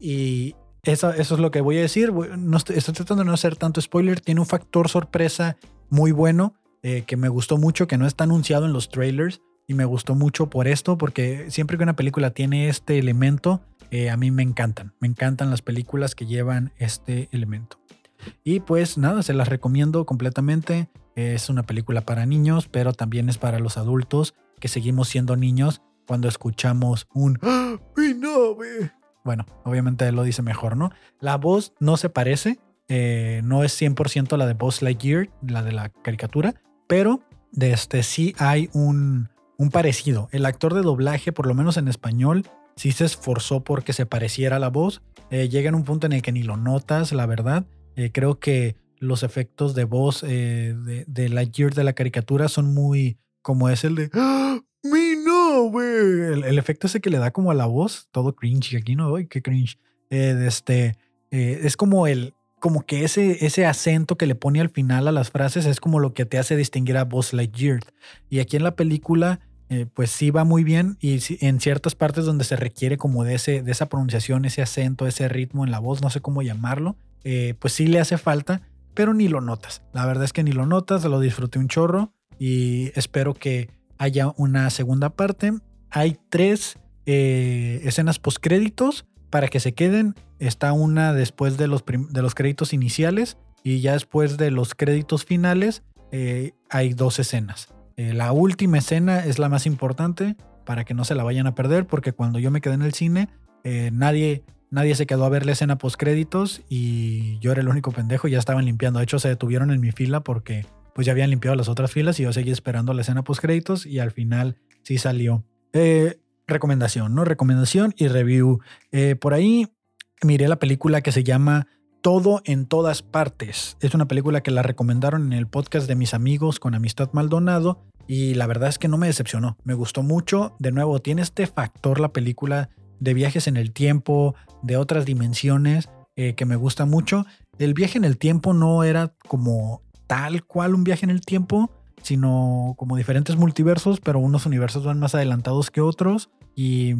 Y eso, eso es lo que voy a decir. No estoy, tratando de no hacer tanto spoiler. Tiene un factor sorpresa muy bueno eh, que me gustó mucho, que no está anunciado en los trailers. Y me gustó mucho por esto, porque siempre que una película tiene este elemento, eh, a mí me encantan. Me encantan las películas que llevan este elemento. Y pues nada, se las recomiendo completamente. Es una película para niños, pero también es para los adultos que seguimos siendo niños cuando escuchamos un ¡Ah, ¡Mi nave! Bueno, obviamente lo dice mejor, ¿no? La voz no se parece, eh, no es 100% la de Buzz Lightyear, la de la caricatura, pero de este sí hay un, un parecido. El actor de doblaje, por lo menos en español, sí se esforzó porque se pareciera la voz. Eh, llega en un punto en el que ni lo notas, la verdad. Eh, creo que los efectos de voz eh, de, de Lightyear de la caricatura son muy como es el de ¡Ah, ¡Mi no, güey! El, efecto ese que le da como a la voz, todo cringe. Aquí no, doy qué cringe! Eh, este, es como el, como que ese, ese acento que le pone al final a las frases es como lo que te hace distinguir a Buzz Lightyear. Y aquí en la película, pues sí va muy bien y en ciertas partes donde se requiere como de, ese, de esa pronunciación, ese acento, ese ritmo en la voz, no sé cómo llamarlo, eh, pues sí le hace falta, pero ni lo notas. La verdad es que ni lo notas, lo disfruté un chorro y espero que haya una segunda parte. Hay tres eh, escenas postcréditos para que se queden. Está una después de los, de los créditos iniciales y ya después de los créditos finales eh, hay dos escenas. la última escena es la más importante para que no se la vayan a perder porque cuando yo me quedé en el cine nadie Nadie se quedó a ver la escena post créditos y yo era el único pendejo ya estaban limpiando. De hecho, se detuvieron en mi fila porque pues ya habían limpiado las otras filas y yo seguí esperando la escena post créditos y al final sí salió. Eh, recomendación, ¿no? Recomendación y review. Eh, por ahí miré la película que se llama Todo en todas partes. Es una película que la recomendaron en el podcast de mis amigos con Amistad Maldonado y la verdad es que no me decepcionó. Me gustó mucho. De nuevo, tiene este factor la película de viajes en el tiempo, de otras dimensiones, eh, que me gusta mucho. El viaje en el tiempo no era como tal cual un viaje en el tiempo, sino como diferentes multiversos, pero unos universos van más adelantados que otros. Y,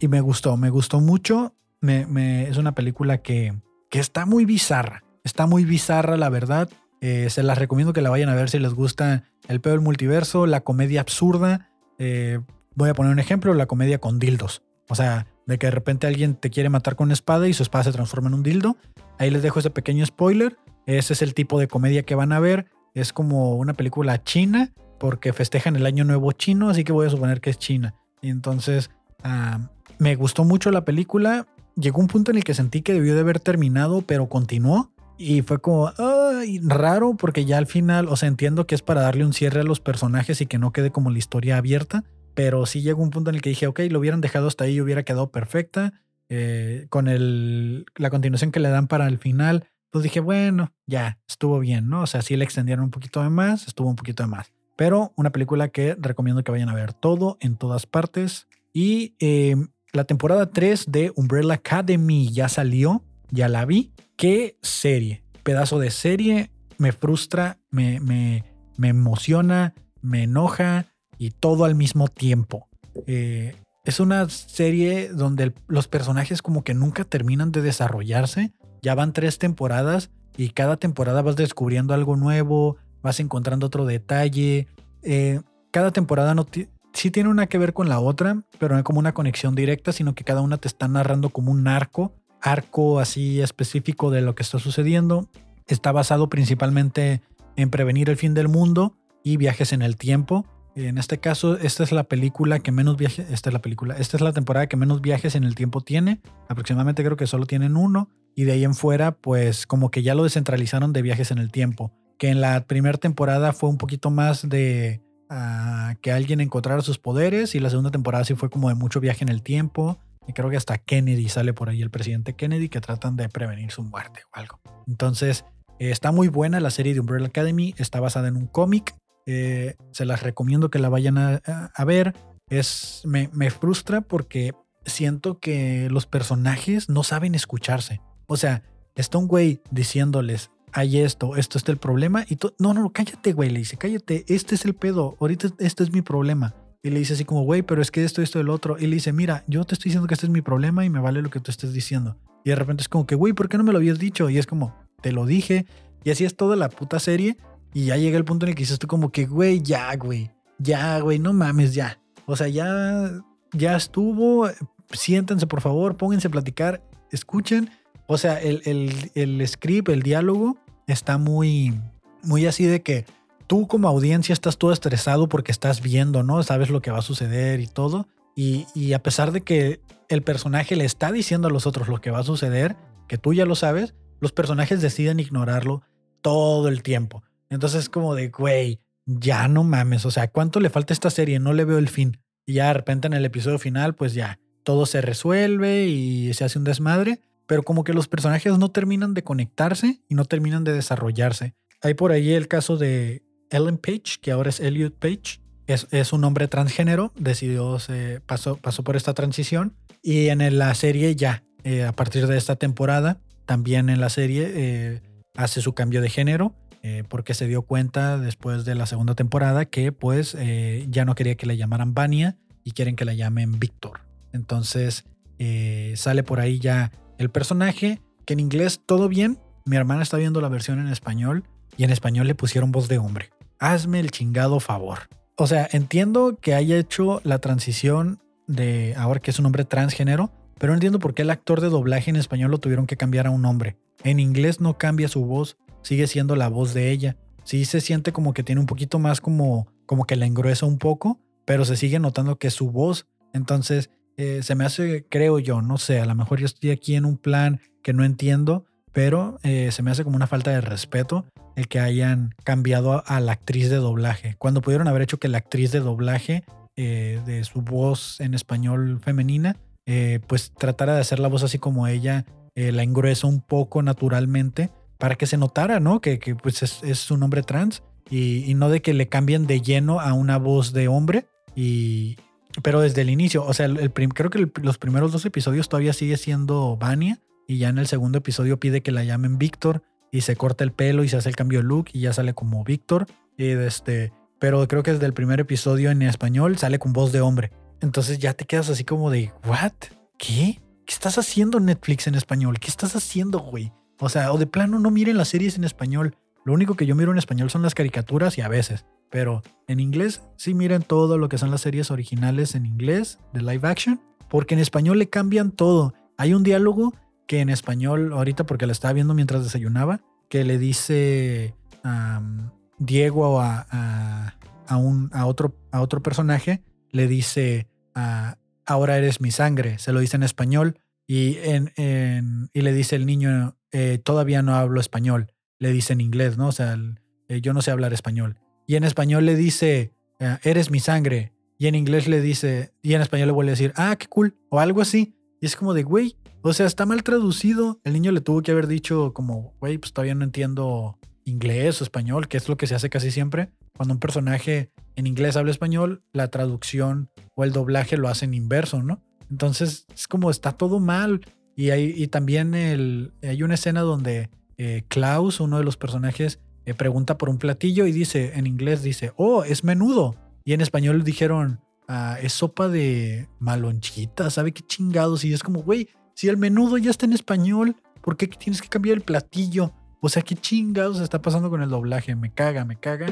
me gustó, me gustó mucho. Me, es una película que, que está muy bizarra. Está muy bizarra, la verdad. Eh, se las recomiendo que la vayan a ver si les gusta el peor multiverso, la comedia absurda. Eh, voy a poner un ejemplo, la comedia con dildos. O sea, de que de repente alguien te quiere matar con una espada y su espada se transforma en un dildo. Ahí les dejo ese pequeño spoiler. Ese es el tipo de comedia que van a ver. Es como una película china porque festejan el año nuevo chino, así que voy a suponer que es china. Y entonces ah, me gustó mucho la película. Llegó un punto en el que sentí que debió de haber terminado, pero continuó. Y fue como raro porque ya al final, o sea, entiendo que es para darle un cierre a los personajes y que no quede como la historia abierta, pero sí llegó un punto en el que dije, ok, lo hubieran dejado hasta ahí y hubiera quedado perfecta. Eh, con el, la continuación que le dan para el final, pues dije, bueno, ya, estuvo bien, ¿no? O sea, sí le extendieron un poquito de más, estuvo un poquito de más. Pero una película que recomiendo que vayan a ver todo en todas partes. Y eh, la temporada 3 de Umbrella Academy ya salió, ya la vi. Qué serie, pedazo de serie, me frustra, me, me, me emociona, me enoja y todo al mismo tiempo. Eh, es una serie donde los personajes como que nunca terminan de desarrollarse. Ya van tres temporadas y cada temporada vas descubriendo algo nuevo, vas encontrando otro detalle. Eh, cada temporada no sí tiene una que ver con la otra, pero no hay como una conexión directa, sino que cada una te está narrando como un arco, arco así específico de lo que está sucediendo. Está basado principalmente en prevenir el fin del mundo y viajes en el tiempo. En este caso, esta es la película que menos viajes, esta es la película, esta es la temporada que menos viajes en el tiempo tiene. Aproximadamente creo que solo tienen uno. Y de ahí en fuera, pues como que ya lo descentralizaron de viajes en el tiempo. Que en la primera temporada fue un poquito más de ah, que alguien encontrara sus poderes. Y la segunda temporada sí fue como de mucho viaje en el tiempo. Y creo que hasta Kennedy sale por ahí, el presidente Kennedy, que tratan de prevenir su muerte o algo. Entonces, eh, está muy buena la serie de Umbrella Academy. Está basada en un cómic eh, se las recomiendo que la vayan a, ver. Es, me, frustra porque siento que los personajes no saben escucharse. O sea, está un güey diciéndoles, hay esto, esto es el problema. Y no, no, cállate, güey. Le dice, cállate, este es el pedo. Ahorita este es mi problema. Y le dice así como, güey, pero es que esto, esto, el otro. Y le dice, mira, yo te estoy diciendo que este es mi problema y me vale lo que tú estés diciendo. Y de repente es como que, güey, ¿por qué no me lo habías dicho? Y es como, te lo dije. Y así es toda la puta serie. Y ya llega el punto en el que dices tú como que, güey, ya, güey, ya, güey, no mames, ya. O sea, ya, ya estuvo, siéntense por favor, pónganse a platicar, escuchen. O sea, el, el, el script, el diálogo está muy, muy así de que tú como audiencia estás todo estresado porque estás viendo, ¿no? Sabes lo que va a suceder y todo. Y, y, a pesar de que el personaje le está diciendo a los otros lo que va a suceder, que tú ya lo sabes, los personajes deciden ignorarlo todo el tiempo. Entonces es como de, güey, ya no mames, o sea, ¿cuánto le falta esta serie? No le veo el fin. Y ya de repente en el episodio final, pues ya, todo se resuelve y se hace un desmadre, pero como que los personajes no terminan de conectarse y no terminan de desarrollarse. Hay por ahí el caso de Ellen Page, que ahora es Elliot Page. Es, es un hombre transgénero, decidió, se pasó, pasó por esta transición y en la serie ya, eh, a partir de esta temporada, también en la serie eh, hace su cambio de género eh, porque se dio cuenta después de la segunda temporada que pues eh, ya no quería que le llamaran Vania y quieren que la llamen Víctor. Entonces eh, sale por ahí ya el personaje, que en inglés todo bien. Mi hermana está viendo la versión en español y en español le pusieron voz de hombre. Hazme el chingado favor. O sea, entiendo que haya hecho la transición de ahora que es un hombre transgénero, pero no entiendo por qué el actor de doblaje en español lo tuvieron que cambiar a un hombre. En inglés no cambia su voz, sigue siendo la voz de ella. Sí se siente como que tiene un poquito más como, como que la engruesa un poco, pero se sigue notando que es su voz. Entonces, eh, se me hace, creo yo, no sé, a lo mejor yo estoy aquí en un plan que no entiendo, pero eh, se me hace como una falta de respeto el que hayan cambiado a, la actriz de doblaje, cuando pudieron haber hecho que la actriz de doblaje eh, de su voz en español femenina, pues tratara de hacer la voz así como ella la engruesa un poco naturalmente para que se notara, ¿no? Que, pues es, un hombre trans y, no de que le cambien de lleno a una voz de hombre y... Pero desde el inicio, o sea, el, creo que los primeros dos episodios todavía sigue siendo Vania y ya en el segundo episodio pide que la llamen Víctor y se corta el pelo y se hace el cambio de look y ya sale como Víctor. Y este, pero creo que desde el primer episodio en español sale con voz de hombre. Entonces ya te quedas así como de, ¿what? ¿Qué? ¿Qué estás haciendo Netflix en español? ¿Qué estás haciendo, güey? O sea, o de plano no miren las series en español. Lo único que yo miro en español son las caricaturas y a veces. Pero en inglés sí miren todo lo que son las series originales en inglés de live action. Porque en español le cambian todo. Hay un diálogo que en español, ahorita porque la estaba viendo mientras desayunaba, que le dice Diego a, a, un, a, otro, a otro personaje, le dice, ahora eres mi sangre, se lo dice en español y, en, y le dice el niño, eh, todavía no hablo español, le dice en inglés, ¿no? O sea, eh, yo no sé hablar español. Y en español le dice, ah, eres mi sangre. Y en inglés le dice, y en español le vuelve a decir, ah, qué cool, o algo así. Y es como de, güey, o sea, está mal traducido. El niño le tuvo que haber dicho como, güey, pues todavía no entiendo inglés o español, que es lo que se hace casi siempre. Cuando un personaje en inglés habla español, la traducción o el doblaje lo hacen inverso, ¿no? Entonces es como está todo mal. Y, hay, y también el, hay una escena donde eh, Klaus, uno de los personajes, eh, pregunta por un platillo y dice, en inglés dice, oh, es menudo. Y en español dijeron, ah, es sopa de malonchita, ¿sabe qué chingados? Y es como, güey, si el menudo ya está en español, ¿por qué tienes que cambiar el platillo? O sea, ¿qué chingados está pasando con el doblaje? Me caga, me caga,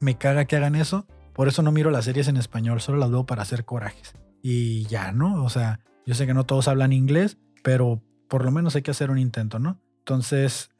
me caga que hagan eso. Por eso no miro las series en español, solo las veo para hacer corajes. Y ya, ¿no? O sea, yo sé que no todos hablan inglés, pero por lo menos hay que hacer un intento, ¿no? Entonces,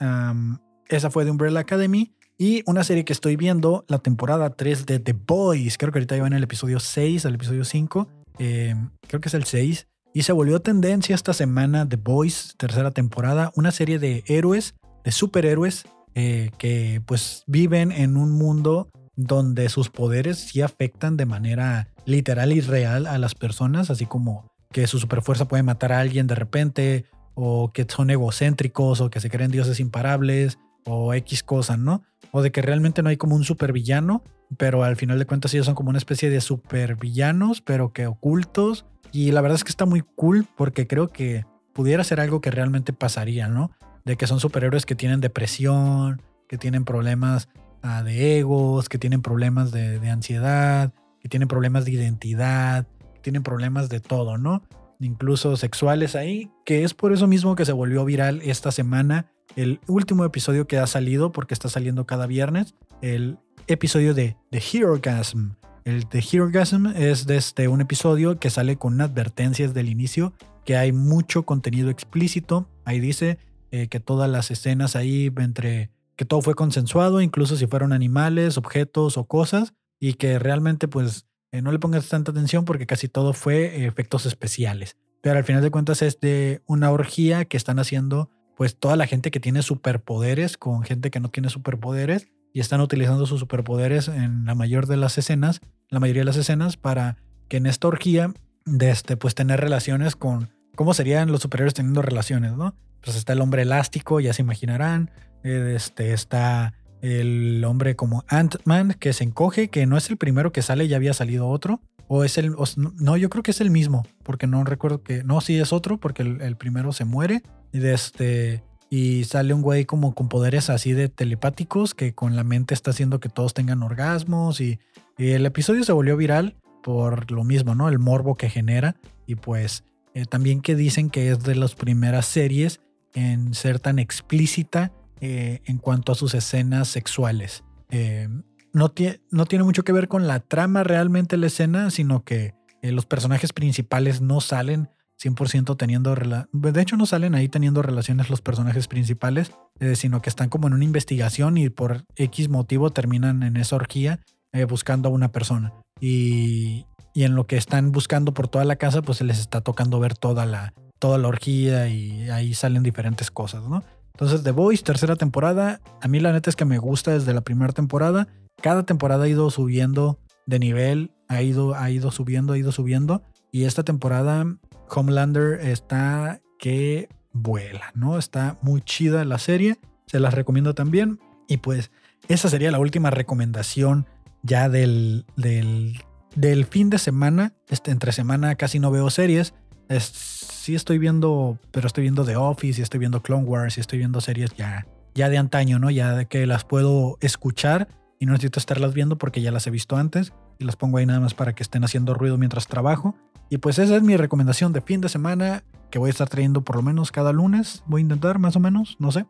esa fue de Umbrella Academy. Y una serie que estoy viendo, la temporada 3 de The Boys. Creo que ahorita en el episodio 6, al episodio 5. Eh, creo que es el 6. Y se volvió tendencia esta semana The Boys, tercera temporada, una serie de héroes, de superhéroes, eh, que pues viven en un mundo donde sus poderes sí afectan de manera literal y real a las personas, así como que su superfuerza puede matar a alguien de repente, o que son egocéntricos, o que se creen dioses imparables, o X cosas, ¿no? O de que realmente no hay como un supervillano, pero al final de cuentas ellos son como una especie de supervillanos, pero que ocultos y la verdad es que está muy cool porque creo que pudiera ser algo que realmente pasaría, ¿no? De que son superhéroes que tienen depresión, que tienen problemas ah, de egos, que tienen problemas de, ansiedad, que tienen problemas de identidad, que tienen problemas de todo, ¿no? Incluso sexuales ahí, que es por eso mismo que se volvió viral esta semana el último episodio que ha salido, porque está saliendo cada viernes, el episodio de The Hero Gasm, el de Herogasm es de este, un episodio que sale con advertencias del inicio, que hay mucho contenido explícito. Ahí dice eh, que todas las escenas ahí entre que todo fue consensuado, incluso si fueron animales, objetos o cosas, y que realmente pues eh, no le pongas tanta atención porque casi todo fue efectos especiales. Pero al final de cuentas es de una orgía que están haciendo pues toda la gente que tiene superpoderes con gente que no tiene superpoderes y están utilizando sus superpoderes en la mayor de las escenas, la mayoría de las escenas, para que en esta orgía de este, pues tener relaciones con cómo serían los superhéroes teniendo relaciones, ¿no? Pues está el hombre elástico, ya se imaginarán. Este, está el hombre como Ant-Man que se encoge, que no es el primero que sale, ya había salido otro. O es el. no, yo creo que es el mismo, porque no recuerdo que. No, sí es otro, porque el, primero se muere. Y de este y sale un güey como con poderes así de telepáticos que con la mente está haciendo que todos tengan orgasmos y, el episodio se volvió viral por lo mismo, ¿no? El morbo que genera y pues eh, también que dicen que es de las primeras series en ser tan explícita eh, en cuanto a sus escenas sexuales. Eh, no, tiene mucho que ver con la trama realmente la escena, sino que los personajes principales no salen 100% teniendo... De hecho, no salen ahí teniendo relaciones los personajes principales, eh, sino que están como en una investigación y por X motivo terminan en esa orgía eh, buscando a una persona. Y, y, en lo que están buscando por toda la casa, pues se les está tocando ver toda la, toda la orgía y ahí salen diferentes cosas, ¿no? Entonces, The Voice, tercera temporada. A mí la neta es que me gusta desde la primera temporada. Cada temporada ha ido subiendo de nivel, ha ido, ha ido subiendo, ha ido subiendo. Y esta temporada Homelander está que vuela, ¿no? Está muy chida la serie, se las recomiendo también. Y pues esa sería la última recomendación ya del, del, del fin de semana. Este, entre semana casi no veo series. Sí estoy viendo, pero estoy viendo The Office y estoy viendo Clone Wars y estoy viendo series ya, ya de antaño, ¿no? Ya de que las puedo escuchar y no necesito estarlas viendo porque ya las he visto antes y las pongo ahí nada más para que estén haciendo ruido mientras trabajo. Y pues esa es mi recomendación de fin de semana que voy a estar trayendo por lo menos cada lunes. Voy a intentar más o menos, no sé.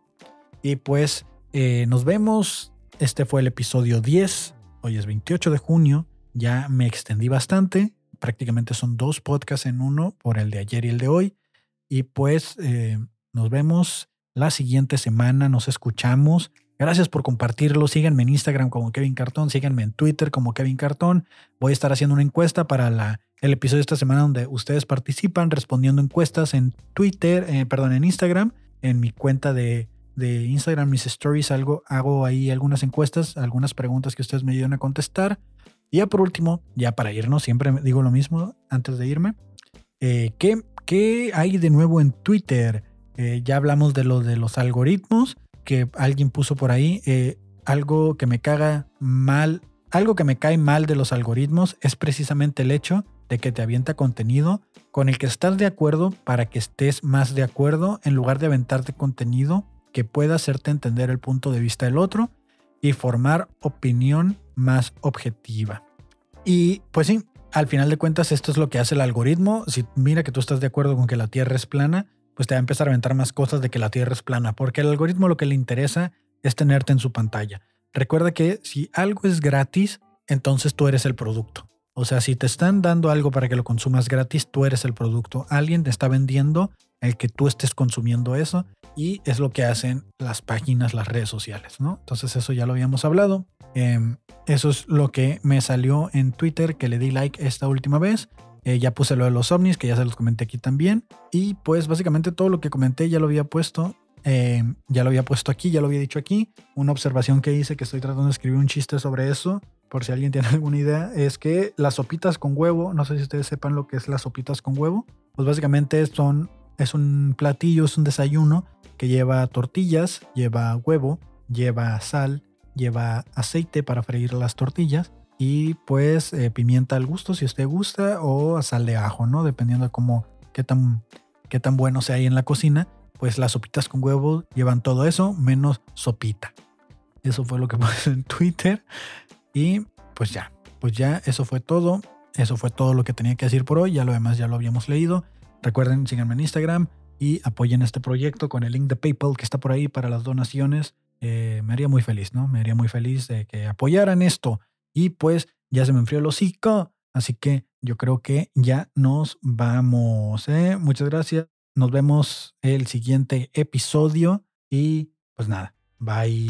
Y pues eh, nos vemos. Este fue el episodio 10. Hoy es 28 de junio. Ya me extendí bastante. Prácticamente son dos podcasts en uno por el de ayer y el de hoy. Y pues eh, nos vemos la siguiente semana. Nos escuchamos. Gracias por compartirlo. Síganme en Instagram como Kevin Cartón. Síganme en Twitter como Kevin Cartón. Voy a estar haciendo una encuesta para la, el episodio de esta semana donde ustedes participan respondiendo encuestas en Twitter, eh, perdón, en Instagram, en mi cuenta de, de Instagram, mis stories, algo, hago ahí algunas encuestas, algunas preguntas que ustedes me ayudan a contestar. Y ya por último, ya para irnos, siempre digo lo mismo antes de irme. Eh, ¿qué, ¿qué, hay de nuevo en Twitter? Eh, ya hablamos de lo de los algoritmos que alguien puso por ahí, eh, algo que me caga mal, algo que me cae mal de los algoritmos es precisamente el hecho de que te avienta contenido con el que estás de acuerdo para que estés más de acuerdo en lugar de aventarte contenido que pueda hacerte entender el punto de vista del otro y formar opinión más objetiva. Y pues sí, al final de cuentas esto es lo que hace el algoritmo. Si mira que tú estás de acuerdo con que la Tierra es plana, pues te va a empezar a aventar más cosas de que la Tierra es plana, porque el algoritmo lo que le interesa es tenerte en su pantalla. Recuerda que si algo es gratis, entonces tú eres el producto. O sea, si te están dando algo para que lo consumas gratis, tú eres el producto. Alguien te está vendiendo el que tú estés consumiendo eso y es lo que hacen las páginas, las redes sociales, ¿no? Entonces eso ya lo habíamos hablado. Em, eso es lo que me salió en Twitter, que le di like esta última vez. Eh, ya puse lo de los ovnis, que ya se los comenté aquí también. Y pues básicamente todo lo que comenté ya lo había puesto. Eh, ya lo había puesto aquí, ya lo había dicho aquí. Una observación que hice, que estoy tratando de escribir un chiste sobre eso, por si alguien tiene alguna idea, es que las sopitas con huevo, no sé si ustedes sepan lo que es las sopitas con huevo, pues básicamente son, es un platillo, es un desayuno que lleva tortillas, lleva huevo, lleva sal, lleva aceite para freír las tortillas y pues eh, pimienta al gusto si usted gusta o sal de ajo, ¿no? Dependiendo de cómo, qué tan, qué tan bueno sea ahí en la cocina. Pues las sopitas con huevo llevan todo eso menos sopita. Eso fue lo que puse en Twitter. Y pues ya, pues ya, eso fue todo. Eso fue todo lo que tenía que decir por hoy. Ya lo demás ya lo habíamos leído. Recuerden, síganme en Instagram y apoyen este proyecto con el link de PayPal que está por ahí para las donaciones. Eh, me haría muy feliz, ¿no? Me haría muy feliz de que apoyaran esto. Y pues ya se me enfrió el hocico. Así que yo creo que ya nos vamos. ¿eh? Muchas gracias. Nos vemos el siguiente episodio. Y pues nada, bye.